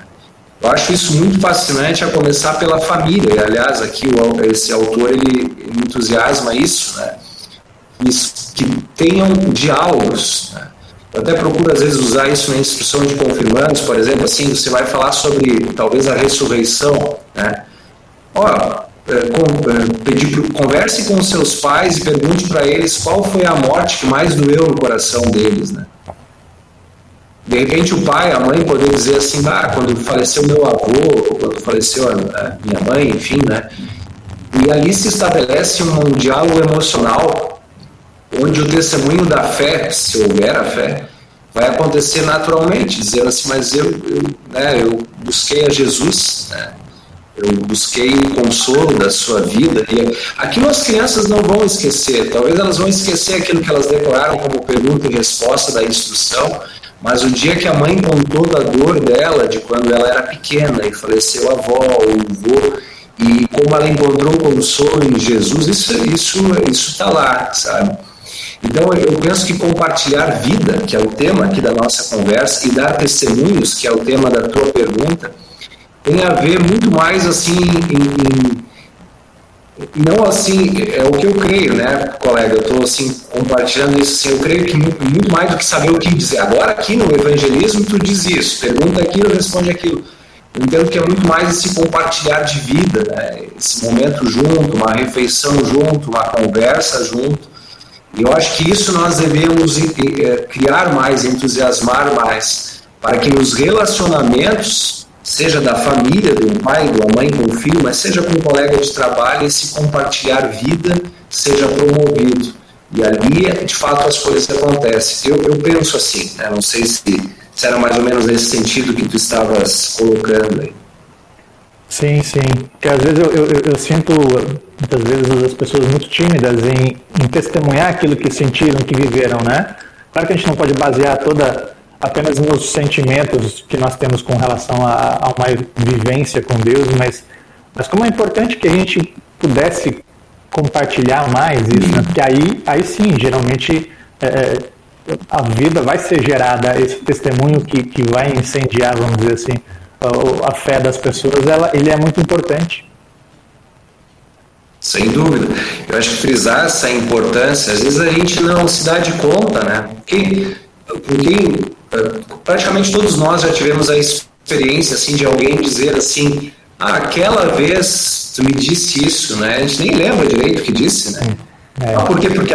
Eu acho isso muito fascinante a começar pela família. E, aliás, aqui o, esse autor ele, ele entusiasma isso, né? Isso, que tenham diálogos. Né? Eu até procuro às vezes usar isso na instrução de confirmandos, por exemplo, assim, você vai falar sobre talvez a ressurreição, né? Ó, é, é, pedir, converse com seus pais e pergunte para eles qual foi a morte que mais doeu no coração deles, né? De repente o pai, a mãe poder dizer assim, ah, quando faleceu meu avô, quando faleceu a, minha mãe, enfim, né? E ali se estabelece um diálogo emocional onde o testemunho da fé, se houver a fé, vai acontecer naturalmente, dizendo assim, mas eu, eu, né, eu busquei a Jesus, né, eu busquei o consolo da sua vida, e aquilo as crianças não vão esquecer, talvez elas vão esquecer aquilo que elas decoraram como pergunta e resposta da instrução, mas o dia que a mãe contou da dor dela, de quando ela era pequena e faleceu a avó ou o avô, e como ela encontrou consolo em Jesus, isso isso isso está lá, sabe? Então eu penso que compartilhar vida, que é o tema aqui da nossa conversa, e dar testemunhos, que é o tema da tua pergunta, tem a ver muito mais assim em, em não assim, é o que eu creio, né, colega? Eu estou assim, compartilhando isso. Assim, eu creio que muito, mais do que saber o que dizer. Agora, aqui no evangelismo, tu diz isso, pergunta aquilo, responde aquilo. Eu entendo que é muito mais esse compartilhar de vida, né? esse momento junto, uma refeição junto, uma conversa junto. E eu acho que isso nós devemos é, criar mais, entusiasmar mais, para que nos relacionamentos, seja da família, do pai, da mãe com o filho, mas seja com um colega de trabalho, esse compartilhar vida seja promovido. E ali, de fato, as coisas acontecem. Eu, eu penso assim, né? não sei se se era mais ou menos nesse sentido que tu estavas colocando aí. Sim, sim. Porque às vezes eu, eu, eu, sinto, muitas vezes, as pessoas muito tímidas em, em testemunhar aquilo que sentiram, que viveram, né? Claro que a gente não pode basear toda apenas nos sentimentos que nós temos com relação a, a uma vivência com Deus, mas, mas como é importante que a gente pudesse compartilhar mais isso, né? Porque aí, aí sim, geralmente é, a vida vai ser gerada, esse testemunho que, que vai incendiar, vamos dizer assim, a, a fé das pessoas, ela, ele é muito importante. Sem dúvida. Eu acho que frisar essa importância, às vezes a gente não se dá de conta, né? Porque, porque eh, praticamente todos nós já tivemos a experiência assim, de alguém dizer assim, ah, aquela vez tu me disse isso, né? A gente nem lembra direito o que disse, né? É. Ah, por quê? Porque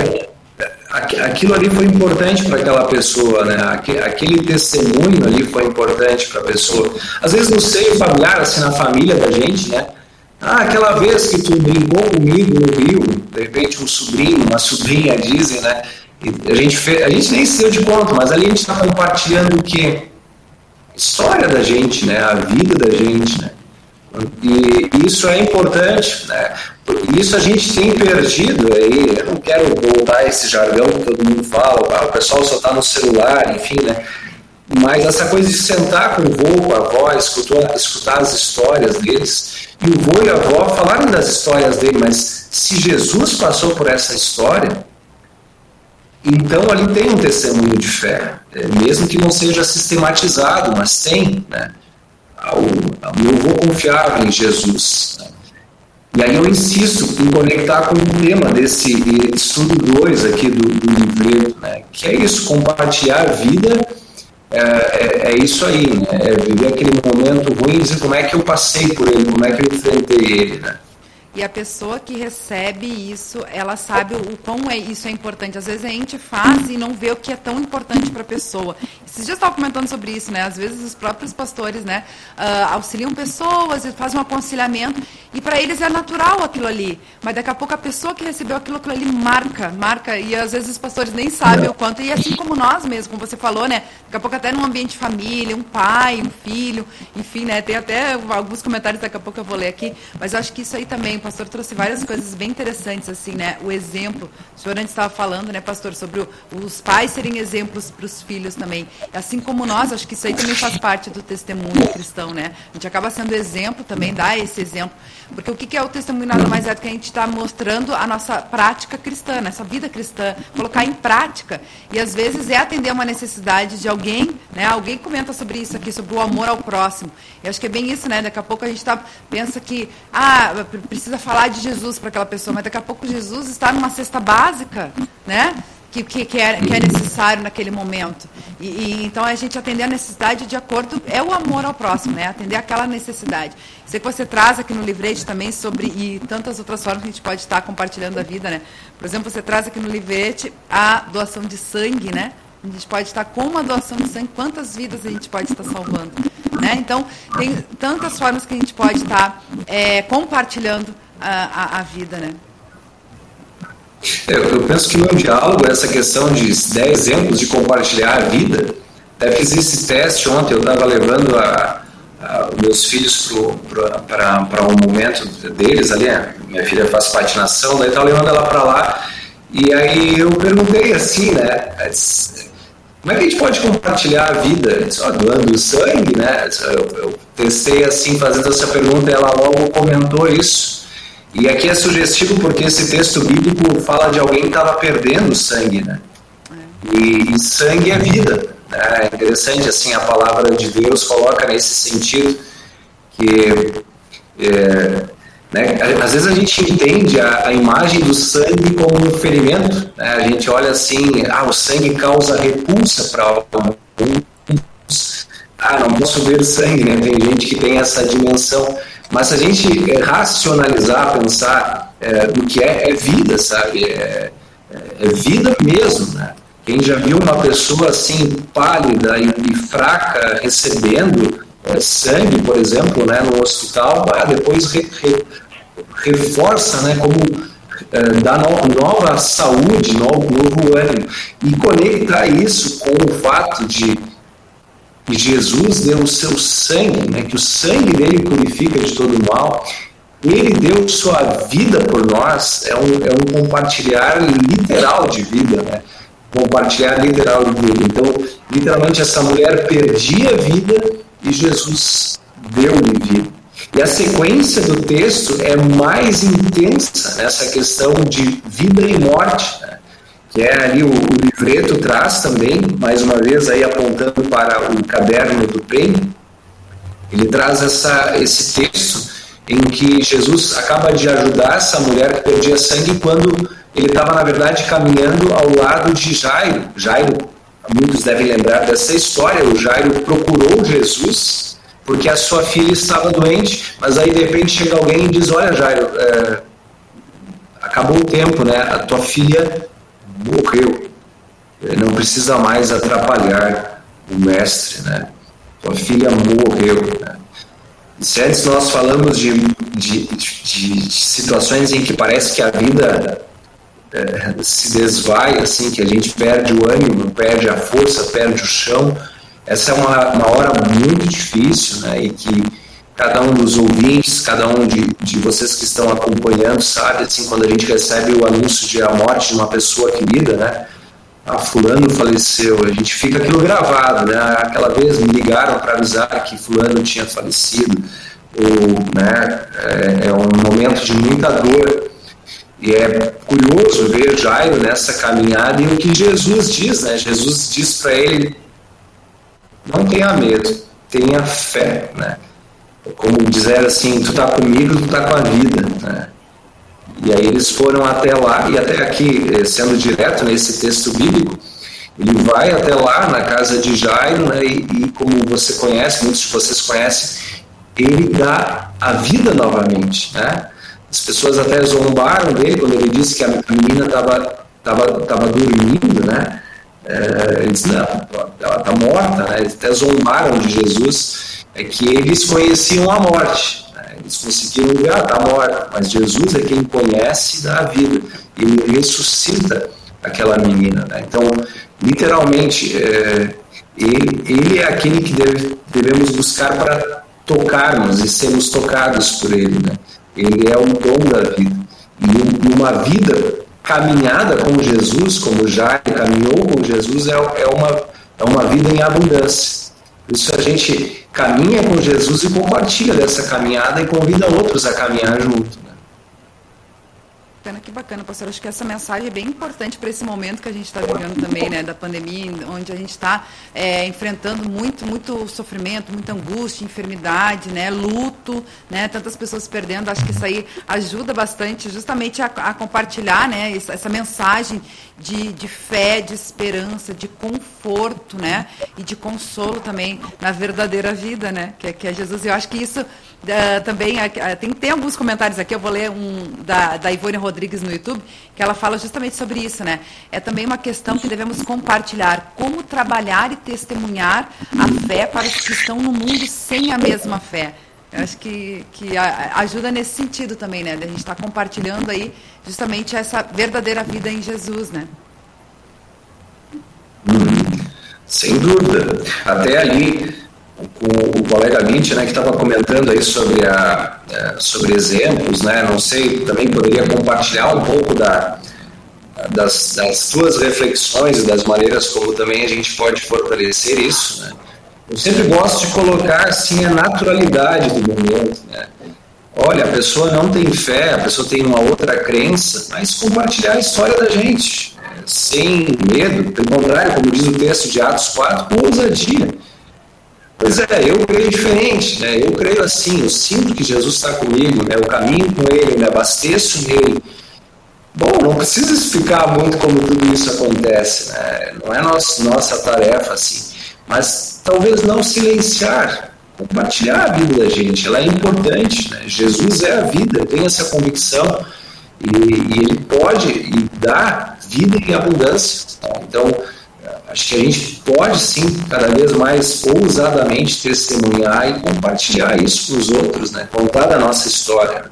aquilo ali foi importante para aquela pessoa, né? Aquele testemunho ali foi importante para a pessoa. Às vezes no seio familiar, assim, na família da gente, né? Ah, aquela vez que tu brincou comigo no Rio, de repente um sobrinho, uma sobrinha dizem, né? A gente, fez, a gente nem se deu de conta, mas ali a gente está compartilhando o quê? História da gente, né? A vida da gente, né? E isso é importante, né? Isso a gente tem perdido aí. Eu não quero voltar a esse jargão que todo mundo fala, ah, o pessoal só está no celular, enfim, né? Mas essa coisa de sentar com o vô, com a avó, escutar, escutar as histórias deles, e o vô e a avó falarem das histórias dele, mas se Jesus passou por essa história, então ali tem um testemunho de fé, é, mesmo que não seja sistematizado, mas tem, né? Eu vou confiar em Jesus. Né? E aí eu insisto em conectar com o tema desse estudo 2 aqui do, do livreto, né? que é isso, compartilhar a vida, é, é, é, isso aí, né? é viver aquele momento ruim e dizer como é que eu passei por ele, como é que eu enfrentei ele. Né? E a pessoa que recebe isso, ela sabe o quão é, isso é importante. Às vezes a gente faz e não vê o que é tão importante para a pessoa. Esses dias eu estava comentando sobre isso, né? Às vezes os próprios pastores, né, uh, auxiliam pessoas e fazem um aconselhamento e para eles é natural aquilo ali. Mas daqui a pouco a pessoa que recebeu aquilo, aquilo ali marca, marca. E às vezes os pastores nem sabem o quanto. E assim como nós mesmos, como você falou, né? Daqui a pouco até num ambiente de família, um pai, um filho, enfim, né? Tem até alguns comentários daqui a pouco eu vou ler aqui. Mas eu acho que isso aí também pastor trouxe várias coisas bem interessantes, assim, né? O exemplo, o senhor antes estava falando, né, pastor, sobre o, os pais serem exemplos para os filhos também. Assim como nós, acho que isso aí também faz parte do testemunho cristão, né? A gente acaba sendo exemplo também, dá esse exemplo. Porque o que é o testemunho nada mais é do que a gente está mostrando a nossa prática cristã, essa vida cristã, colocar em prática. E às vezes é atender uma necessidade de alguém, né? Alguém comenta sobre isso aqui, sobre o amor ao próximo. Eu acho que é bem isso, né? Daqui a pouco a gente tá, pensa que, ah, precisa falar de Jesus para aquela pessoa, mas daqui a pouco Jesus está numa cesta básica, né? Que, que, que, é, que é necessário naquele momento. E, e, então a gente atender a necessidade de acordo é o amor ao próximo, né? Atender aquela necessidade. Sei que você traz aqui no livrete também sobre e tantas outras formas que a gente pode estar compartilhando a vida, né? Por exemplo, você traz aqui no livrete a doação de sangue, né? A gente pode estar com uma doação de sangue, quantas vidas a gente pode estar salvando, né? Então tem tantas formas que a gente pode estar é, compartilhando a, a, a vida, né? É, eu penso que no diálogo, essa questão de 10 exemplos de compartilhar a vida, até fiz esse teste ontem, eu estava levando a, a, meus filhos para um momento deles ali, minha filha faz patinação, daí estava levando ela para lá, e aí eu perguntei assim, né, como é que a gente pode compartilhar a vida? Só doando sangue, né? Eu, eu testei assim, fazendo essa pergunta, e ela logo comentou isso. E aqui é sugestivo porque esse texto bíblico fala de alguém que estava perdendo sangue, né? E, e, sangue é vida. Né? É interessante assim a palavra de Deus coloca nesse sentido que é, né, às vezes a gente entende a, a, imagem do sangue como um ferimento. Né? A gente olha assim, ah, o sangue causa repulsa para alguns. Ah, não posso ver sangue, né? Tem gente que tem essa dimensão mas se a gente é, racionalizar, pensar é, que é, é vida, sabe? É, é, vida mesmo, né? Quem já viu uma pessoa assim pálida e, e fraca recebendo é, sangue, por exemplo, né, no hospital, ah, depois re, re, reforça, né, como é, dá no, nova saúde, novo, novo ânimo e conectar isso com o fato de que Jesus deu o seu sangue, né, que o sangue dele purifica de todo mal, ele deu sua vida por nós, é um, é um compartilhar literal de vida, né? compartilhar literal de vida. Então, literalmente, essa mulher perdia a vida e Jesus deu-lhe vida. E a sequência do texto é mais intensa nessa questão de vida e morte. Que é ali o, o livreto traz também, mais uma vez aí apontando para o caderno do bem, ele traz essa, esse texto em que Jesus acaba de ajudar essa mulher que perdia sangue quando ele estava, na verdade, caminhando ao lado de Jairo. Jairo, muitos devem lembrar dessa história, o Jairo procurou Jesus porque a sua filha estava doente, mas aí de repente chega alguém e diz, olha Jairo, é, acabou o tempo, né? A tua filha morreu. Não precisa mais atrapalhar o mestre, né? Tua filha morreu. Né? Se antes nós falamos de, de, de, de, situações em que parece que a vida é, se desvai, assim, que a gente perde o ânimo, perde a força, perde o chão, essa é uma, uma hora muito difícil, né? E que cada um dos ouvintes, cada um de, de vocês que estão acompanhando sabe, assim, quando a gente recebe o anúncio de a morte de uma pessoa querida, né? Ah, fulano faleceu, a gente fica aquilo gravado, né? Aquela vez me ligaram para avisar que fulano tinha falecido, ou, né? É, é um momento de muita dor. E é curioso ver Jairo nessa caminhada e o que Jesus diz, né? Jesus diz para ele: não tenha medo, tenha fé, né? Como dizer assim, tu tá comigo, tu tá com a vida, né? E aí eles foram até lá, e até aqui, eh, sendo direto nesse texto bíblico, ele vai até lá na casa de Jairo, né, e, e, como você conhece, muitos de vocês conhecem, ele dá a vida novamente. Né? As pessoas até zombaram dele quando ele disse que a menina estava tava, tava dormindo, né? É, ele disse, não, ela está morta, né? Eles até zombaram de Jesus é que eles conheciam a morte. Né? Eles conseguiram ah, está morta, mas Jesus é quem conhece e dá a vida. Ele ressuscita aquela menina. Né? Então, literalmente, é, ele, ele, é aquele que deve, devemos buscar para tocarmos e sermos tocados por ele. Né? Ele é o dom da vida. E uma vida caminhada com Jesus, como já caminhou com Jesus, é, é, uma, é uma vida em abundância. Por isso a gente caminha com Jesus e compartilha dessa caminhada e convida outros a caminhar junto. Né? Bacana, que bacana, pastor. Acho que essa mensagem é bem importante para esse momento que a gente está vivendo também, né, da pandemia, onde a gente está é, enfrentando muito, muito sofrimento, muita angústia, enfermidade, né, luto, né, tantas pessoas perdendo. Acho que isso aí ajuda bastante, justamente a, a compartilhar, né, essa, essa mensagem de, de fé, de esperança, de conforto, né, e de consolo também na verdadeira vida, né, que, é, que é Jesus. Eu acho que isso Uh, também uh, tem, tem alguns comentários aqui, eu vou ler um da, da Ivone Rodrigues no YouTube, que ela fala justamente sobre isso, né? É também uma questão que devemos compartilhar, como trabalhar e testemunhar a fé para os que estão no mundo sem a mesma fé. Eu acho que, que ajuda nesse sentido também, né? A gente está compartilhando aí justamente essa verdadeira vida em Jesus, né? Hum, sem dúvida. Até ali o colega Mitch, né, que estava comentando aí sobre, a, é, sobre exemplos, né, não sei, também poderia compartilhar um pouco da, das, das suas reflexões e das maneiras como também a gente pode fortalecer isso, né. Eu sempre gosto de colocar, assim, a naturalidade do momento, né. Olha, a pessoa não tem fé, a pessoa tem uma outra crença, mas compartilhar a história da gente, é, sem medo, pelo contrário, como diz o texto de Atos 4, com ousadia Pois é, eu creio diferente, né? Eu creio assim, eu sinto que Jesus está comigo, né? Eu caminho com Ele, me abasteço nele. Bom, não precisa explicar muito como tudo isso acontece, né? Não é nossa, nossa tarefa assim, mas talvez não silenciar, compartilhar a vida da gente, ela é importante, né? Jesus é a vida, eu tenho essa convicção e, e Ele pode e dá vida em abundância. Então, Acho que a gente pode sim, cada vez mais ousadamente testemunhar e compartilhar isso com os outros, né? contar da nossa história.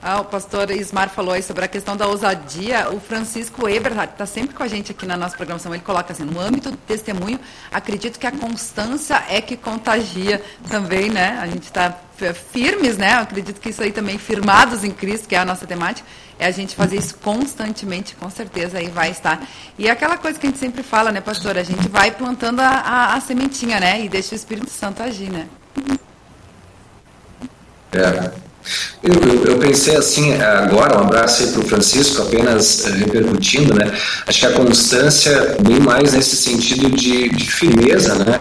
Ah, o pastor Ismar falou aí sobre a questão da ousadia. O Francisco Eberhardt está sempre com a gente aqui na nossa programação. Ele coloca assim: no âmbito do testemunho, acredito que a constância é que contagia também, né? A gente está firmes, né? Eu acredito que isso aí também, firmados em Cristo, que é a nossa temática, é a gente fazer isso constantemente, com certeza aí vai estar. E é aquela coisa que a gente sempre fala, né, pastor? A gente vai plantando a, a, a sementinha, né? E deixa o Espírito Santo agir, né? É. Eu, eu, eu, pensei assim, agora, um abraço aí para o Francisco, apenas uh, repercutindo, né? Acho que a constância, bem mais nesse sentido de, de firmeza, né?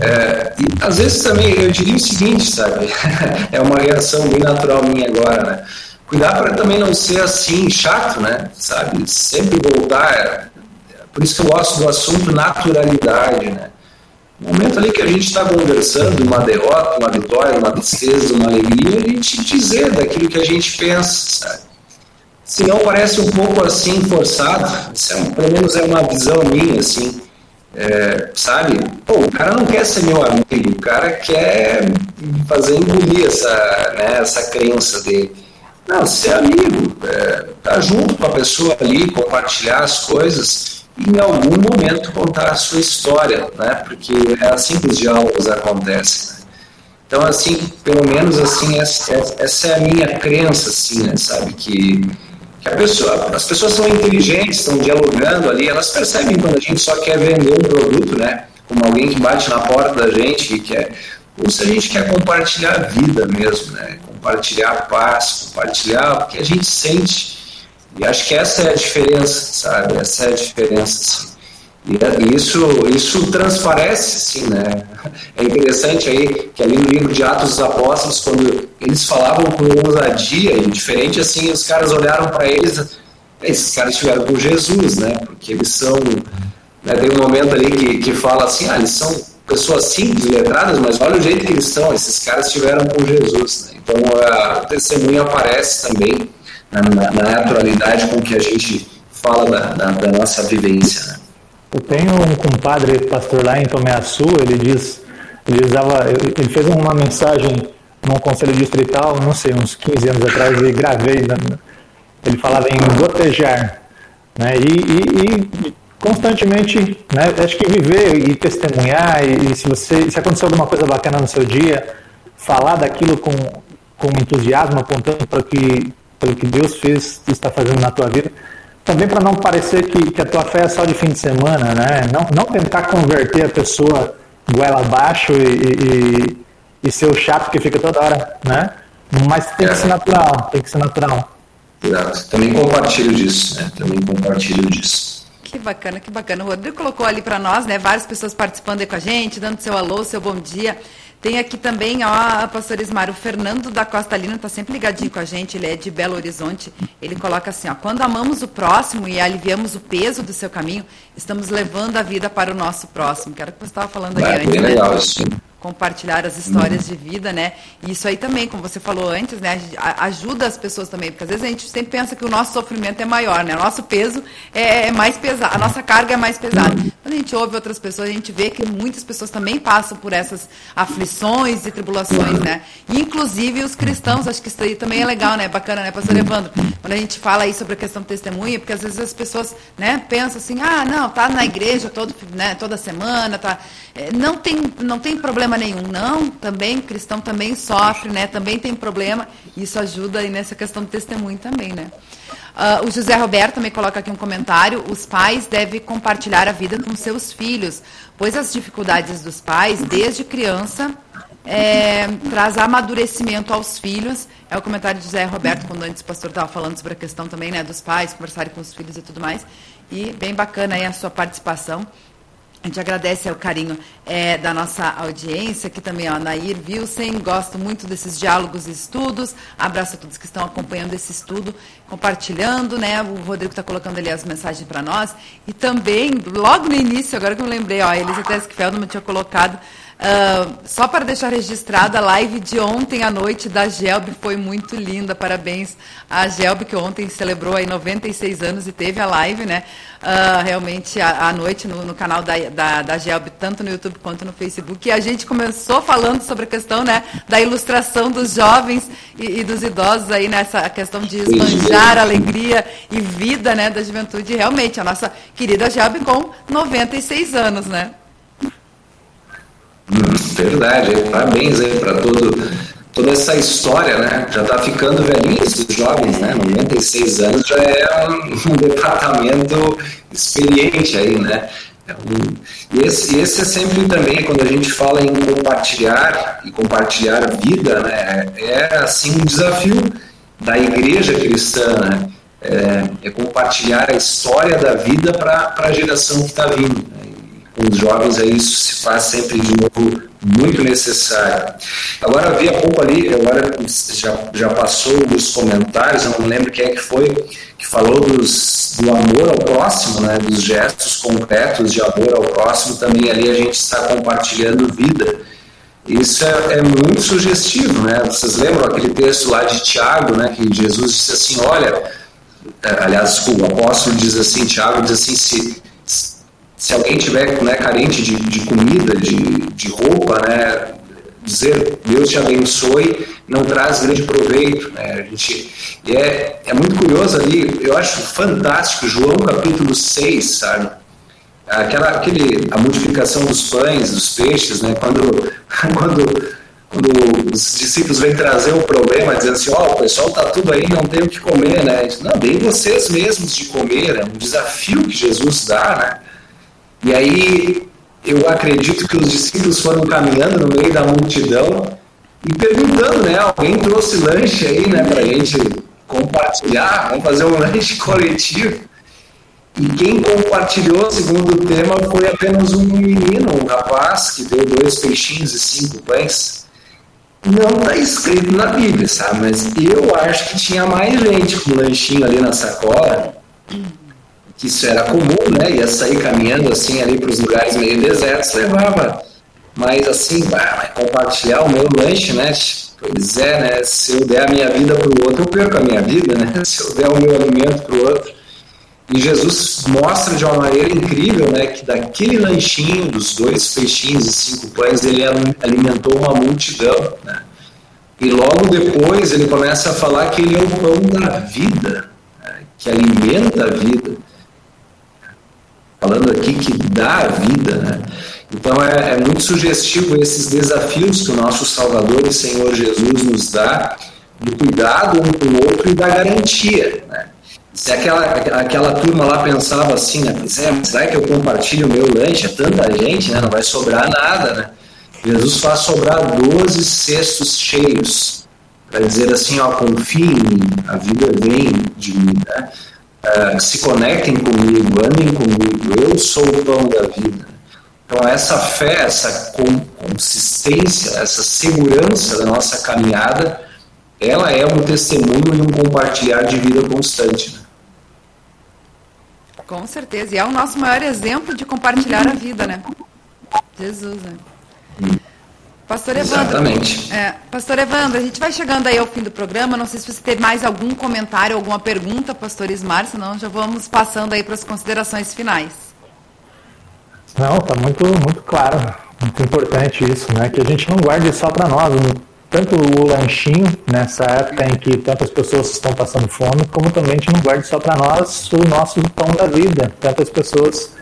É, e às vezes também eu diria o seguinte, sabe? é uma reação bem natural minha agora, né? Cuidar para também não ser assim chato, né? Sabe? Sempre voltar. Por isso que eu gosto do assunto naturalidade, né? No momento ali que a gente está conversando, uma derrota, uma vitória, uma tristeza, uma alegria, a gente dizer daquilo que a gente pensa, sabe? Se não parece um pouco assim forçado, é, pelo menos é uma visão minha, assim, é, sabe? Pô, o cara não quer ser meu amigo, o cara quer fazer engolir essa, né, essa crença dele. Não, ser amigo, é, tá junto com a pessoa ali, compartilhar as coisas em algum momento contar a sua história, né? Porque é assim que os diálogos acontecem. Né? Então, assim, pelo menos assim, essa, essa, é a minha crença, assim, né? Sabe que, que pessoa, as pessoas são inteligentes, estão dialogando ali, elas percebem quando a gente só quer vender um produto, né? Como alguém que bate na porta da gente e quer, ou se a gente quer compartilhar a vida mesmo, né? Compartilhar a paz, compartilhar o que a gente sente e acho que essa é a diferença, sabe? Essa é a diferença, assim. E isso, isso transparece, sim, né? É interessante aí que ali no livro de Atos dos Apóstolos, quando eles falavam com ousadia e diferente, assim, os caras olharam para eles, esses caras estiveram com Jesus, né? Porque eles são, né, tem um momento ali que, que fala assim, ah, eles são pessoas simples, letradas, mas olha o jeito que eles são, esses caras estiveram com Jesus, né? Então, a, o testemunho aparece também na, na, naturalidade com que a gente fala da, da, da nossa vivência. Né? Eu tenho um compadre, pastor lá em Tomeaçu, ele diz, ele usava, ele fez uma mensagem num conselho distrital, não sei, uns 15 anos atrás, e gravei, né? ele falava em gotejar, né, e, e, e constantemente, né, acho que viver e testemunhar, e, e, se você, se aconteceu alguma coisa bacana no seu dia, falar daquilo com, com entusiasmo, apontando para que que Deus fez está fazendo na tua vida. Também para não parecer que, que a tua fé é só de fim de semana, né? Não, não tentar converter a pessoa goela abaixo e, e, e ser o chato que fica toda hora, né? Mas tem que ser natural, tem que ser natural. exato. Também compartilho disso, né? Também compartilho disso. Que bacana, que bacana. O Rodrigo colocou ali para nós, né? Várias pessoas participando aí com a gente, dando seu alô, seu bom dia. Tem aqui também, ó, a pastor Ismar, o Fernando da Costa Lina está sempre ligadinho com a gente, ele é de Belo Horizonte. Ele coloca assim, ó, quando amamos o próximo e aliviamos o peso do seu caminho, estamos levando a vida para o nosso próximo. Quero que você estava falando aí é, antes. Bem né? legal isso compartilhar as histórias de vida, né? E isso aí também, como você falou antes, né? Ajuda as pessoas também, porque às vezes a gente sempre pensa que o nosso sofrimento é maior, né? O nosso peso é, é mais pesado, a nossa carga é mais pesada. Quando a gente ouve outras pessoas, a gente vê que muitas pessoas também passam por essas aflições e tribulações, né? Inclusive os cristãos, acho que isso aí também é legal, né? Bacana, né, pastor Evandro? Quando a gente fala aí sobre a questão do testemunho, porque às vezes as pessoas, né, pensam assim, ah, não, tá na igreja todo, né, toda semana, tá... É, não tem, não tem problema problema nenhum. Não, também, cristão também sofre, né? Também tem problema. Isso ajuda aí nessa questão do testemunho também, né? Uh, o José Roberto também coloca aqui um comentário. Os pais devem compartilhar a vida com seus filhos, pois as dificuldades dos pais, desde criança, é, traz amadurecimento aos filhos. É o comentário de José Roberto, quando antes o pastor estava falando sobre a questão também né, dos pais conversarem com os filhos e tudo mais. E bem bacana aí a sua participação. A gente agradece o carinho é, da nossa audiência, aqui também, ó, Nair Wilson, gosto muito desses diálogos e estudos, abraço a todos que estão acompanhando esse estudo, compartilhando, né, o Rodrigo está colocando ali as mensagens para nós, e também, logo no início, agora que eu lembrei, ó, a Elisa Teskfeldman tinha colocado Uh, só para deixar registrada, a live de ontem à noite da Gelb foi muito linda. Parabéns à Gelb, que ontem celebrou aí 96 anos e teve a live, né? Uh, realmente à noite no, no, canal da, da, da Gelb, tanto no YouTube quanto no Facebook. E a gente começou falando sobre a questão né, da ilustração dos jovens e, e dos idosos aí nessa questão de esbanjar alegria e vida né, da juventude. Realmente, a nossa querida Gelb com 96 anos, né? Verdade, parabéns aí para todo, toda essa história, né? Já está ficando velhinho esses jovens, né? 96 anos já é um, um departamento experiente aí, né? É e esse, esse é sempre também, quando a gente fala em compartilhar e compartilhar vida, né? É assim um desafio da igreja cristã, né? É, é compartilhar a história da vida para a geração que está vindo. Né? Com os jovens, aí isso se faz sempre de novo muito necessário. Agora, havia pouco ali, agora já, já passou os comentários, eu não lembro quem é que foi, que falou dos, do amor ao próximo, né, dos gestos concretos de amor ao próximo, também ali a gente está compartilhando vida. Isso é, é, muito sugestivo, né? Vocês lembram aquele texto lá de Tiago, né? Que Jesus disse assim, olha, aliás, o apóstolo diz assim, Tiago diz assim, se se alguém tiver né, carente de, de comida, de, de roupa, né, dizer Deus te abençoe não traz grande proveito. Né? A gente, e é, é muito curioso ali, eu acho fantástico, João capítulo 6, sabe? Aquela, aquele, a multiplicação dos pães, dos peixes, né? quando, quando, quando os discípulos vêm trazer o problema, dizendo assim, ó, oh, o pessoal está tudo aí, não tem o que comer, né? Diz, não, deem vocês mesmos de comer, é um desafio que Jesus dá, né? E aí eu acredito que os discípulos foram caminhando no meio da multidão e perguntando, né? Alguém trouxe lanche aí, né, para a gente compartilhar, vamos fazer um lanche coletivo. E quem compartilhou, segundo o tema, foi apenas um menino, um rapaz, que deu dois peixinhos e cinco pães. Não está escrito na Bíblia, sabe? Mas eu acho que tinha mais gente com lanchinho ali na sacola que isso era comum, né? Ia sair caminhando assim ali para os lugares meio desertos, levava. Mas assim, vai compartilhar o meu lanche, né? Pois é, né? Se eu der a minha vida para o outro, eu perco a minha vida, né? Se eu der o meu alimento para o outro. E Jesus mostra de uma maneira incrível, né? Que daquele lanchinho, dos dois peixinhos e cinco pães, ele alimentou uma multidão, né? E logo depois ele começa a falar que ele é o pão da vida, né? que alimenta a vida falando aqui que dá a vida, né? Então é, é, muito sugestivo esses desafios que o nosso Salvador e Senhor Jesus nos dá do cuidado um com o outro e da garantia, né? Se aquela, aquela turma lá pensava assim, né? Pois é, vai que eu compartilho o meu lanche, é tanta gente, né? Não vai sobrar nada, né? Jesus faz sobrar 12 cestos cheios. para dizer assim, ó, confie em mim, a vida vem de mim, né? Uh, se conectem comigo, andem comigo, eu sou o pão da vida. Então, essa fé, essa consistência, essa segurança da nossa caminhada, ela é um testemunho e um compartilhar de vida constante. Né? Com certeza, e é o nosso maior exemplo de compartilhar a vida, né? Jesus, né? Pastor Evandro. Exatamente. É, Pastor Evandro, a gente vai chegando aí ao fim do programa. Não sei se você tem mais algum comentário, alguma pergunta, Pastor Ismar, senão já vamos passando aí para as considerações finais. Não, está muito, muito claro, muito importante isso, né? Que a gente não guarde só para nós, tanto o lanchinho nessa época em que tantas pessoas estão passando fome, como também a gente não guarde só para nós o nosso pão da vida, tantas pessoas,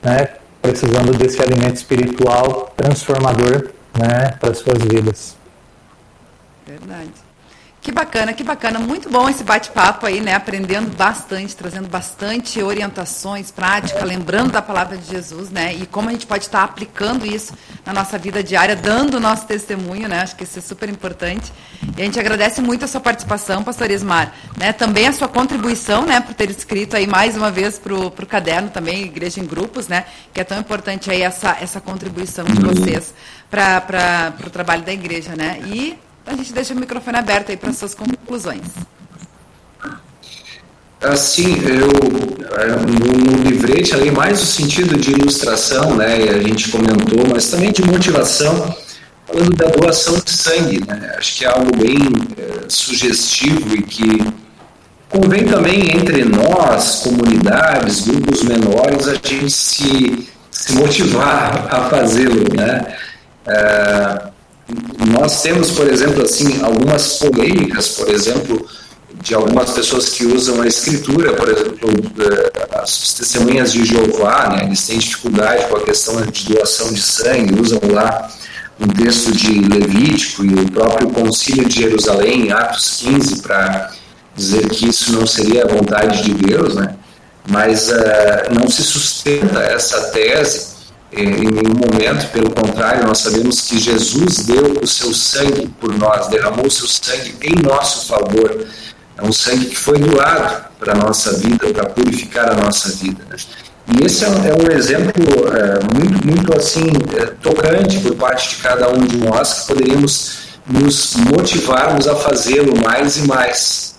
né? Precisando desse alimento espiritual transformador né, para as suas vidas. Verdade. Que bacana, que bacana. Muito bom esse bate-papo aí, né? Aprendendo bastante, trazendo bastante orientações, prática, lembrando da palavra de Jesus, né? E como a gente pode estar aplicando isso na nossa vida diária, dando o nosso testemunho, né? Acho que isso é super importante. E a gente agradece muito a sua participação, pastor Ismar, né? Também a sua contribuição, né? Por ter escrito aí mais uma vez para o caderno também, Igreja em Grupos, né? Que é tão importante aí essa, essa contribuição de vocês para o trabalho da igreja, né? E a gente deixa o microfone aberto aí para suas conclusões. Assim, eu no, no livrete ali mais o sentido de ilustração, né? A gente comentou, mas também de motivação, falando da doação de sangue, né? Acho que é algo bem é, sugestivo e que convém também entre nós, comunidades, grupos menores, a gente se, se motivar a fazê-lo, né? É, nós temos, por exemplo, assim, algumas polêmicas, por exemplo, de algumas pessoas que usam a escritura, por exemplo, é, as testemunhas de Jeová, né, eles têm dificuldade com a questão de doação de sangue, usam lá um texto de Levítico e o próprio Concílio de Jerusalém, Atos 15, para dizer que isso não seria a vontade de Deus, né? mas uh, não se sustenta essa tese em nenhum momento, pelo contrário, nós sabemos que Jesus deu o seu sangue por nós, derramou o seu sangue em nosso favor. É um sangue que foi doado para a nossa vida, para purificar a nossa vida. Né? E esse é um, é um exemplo é, muito, muito assim, é, tocante por parte de cada um de nós, que poderíamos nos motivarmos a fazê-lo mais e mais.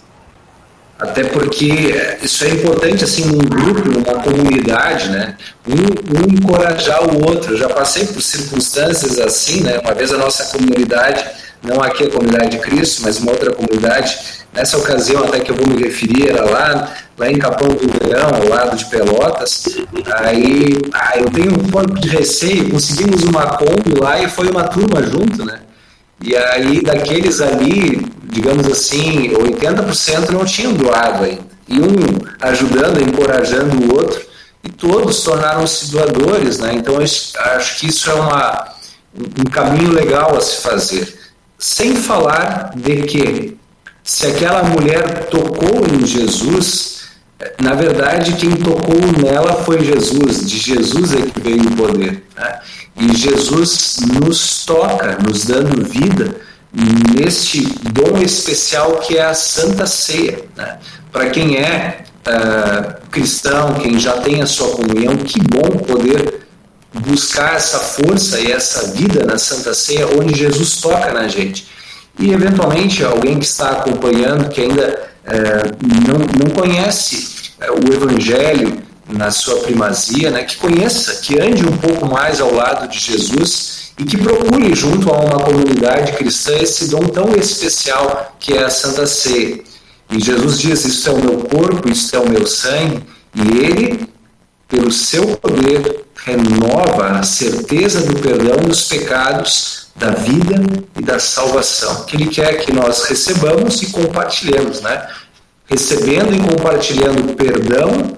Até porque isso é importante assim num grupo, numa comunidade, né? Um, um, encorajar o outro. Eu já passei por circunstâncias assim, né? Uma vez a nossa comunidade, não aqui a comunidade de Cristo, mas uma outra comunidade, nessa ocasião até que eu vou me referir, era lá, lá em Capão do Leão, ao lado de Pelotas. Aí, ah, eu tenho um pouco de receio, conseguimos uma Kombi lá e foi uma turma junto, né? E aí, daqueles ali, digamos assim, 80% não tinham doado ainda. E um ajudando, encorajando o outro, e todos tornaram-se doadores. Né? Então, acho que isso é uma, um caminho legal a se fazer. Sem falar de que, se aquela mulher tocou em Jesus, na verdade, quem tocou nela foi Jesus, de Jesus é que veio o poder. Né? E Jesus nos toca, nos dando vida neste dom especial que é a Santa Ceia. Né? Para quem é uh, cristão, quem já tem a sua comunhão, que bom poder buscar essa força e essa vida na Santa Ceia, onde Jesus toca na gente. E, eventualmente, alguém que está acompanhando, que ainda uh, não, não conhece uh, o Evangelho, na sua primazia, né, que conheça, que ande um pouco mais ao lado de Jesus e que procure junto a uma comunidade cristã esse dom tão especial que é a Santa Ceia. E Jesus diz: Isso é o meu corpo, isso é o meu sangue, e ele, pelo seu poder, renova a certeza do perdão dos pecados, da vida e da salvação, que ele quer que nós recebamos e compartilhemos, né? Recebendo e compartilhando perdão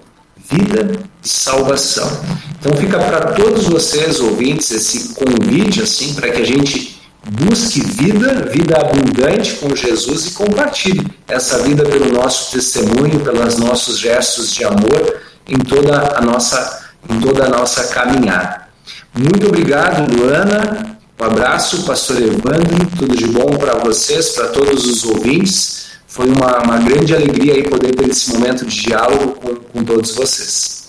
vida e salvação. Então fica para todos vocês ouvintes esse convite assim para que a gente busque vida, vida abundante com Jesus e compartilhe essa vida pelo nosso testemunho, pelos nossos gestos de amor em toda a nossa em toda a nossa caminhada. Muito obrigado, Luana. Um abraço, pastor Evandro, tudo de bom para vocês, para todos os ouvintes. Foi uma, uma grande alegria aí poder ter esse momento de diálogo com, com todos vocês.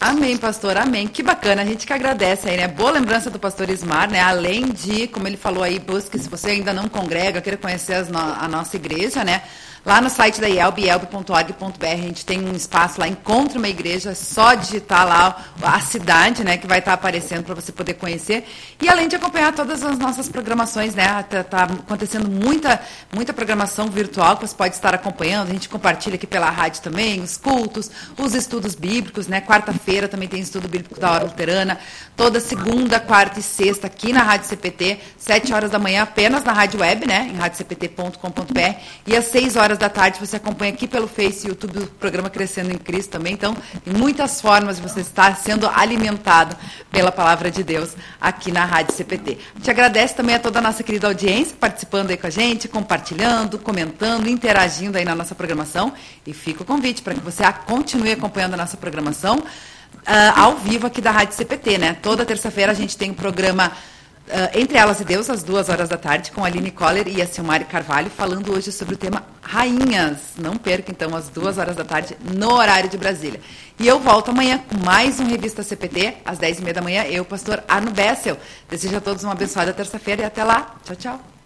Amém, pastor, amém. Que bacana, a gente que agradece aí, né? Boa lembrança do pastor Ismar, né? Além de, como ele falou aí, busque, se você ainda não congrega, queira conhecer no, a nossa igreja, né? Lá no site da IELB, ielb.org.br, a gente tem um espaço lá, Encontre uma Igreja, é só digitar lá a cidade, né, que vai estar aparecendo para você poder conhecer. E além de acompanhar todas as nossas programações, né, tá, tá, acontecendo muita, muita programação virtual que você pode estar acompanhando. A gente compartilha aqui pela rádio também, os cultos, os estudos bíblicos, né, quarta-feira também tem estudo bíblico da hora luterana, toda segunda, quarta e sexta aqui na Rádio CPT, sete horas da manhã apenas na rádio web, né, em radiocpt.com.br e às seis horas horas da tarde você acompanha aqui pelo Face e YouTube o programa Crescendo em Cristo também. Então, tem muitas formas de você estar sendo alimentado pela palavra de Deus aqui na Rádio CPT. Te agradece também a toda a nossa querida audiência participando aí com a gente, compartilhando, comentando, interagindo aí na nossa programação. E fica o convite para que você continue acompanhando a nossa programação. Uh, ao vivo aqui da Rádio CPT, né? Toda terça-feira a gente tem um programa Uh, Entre Elas e Deus, às duas horas da tarde, com a Aline Coller e a Silmari Carvalho, falando hoje sobre o tema Rainhas. Não perca, então, às duas horas da tarde, no horário de Brasília. E eu volto amanhã com mais um Revista CPT, às dez e meia da manhã. Eu, pastor Arno Bessel. Desejo a todos uma abençoada terça-feira e até lá. Tchau, tchau.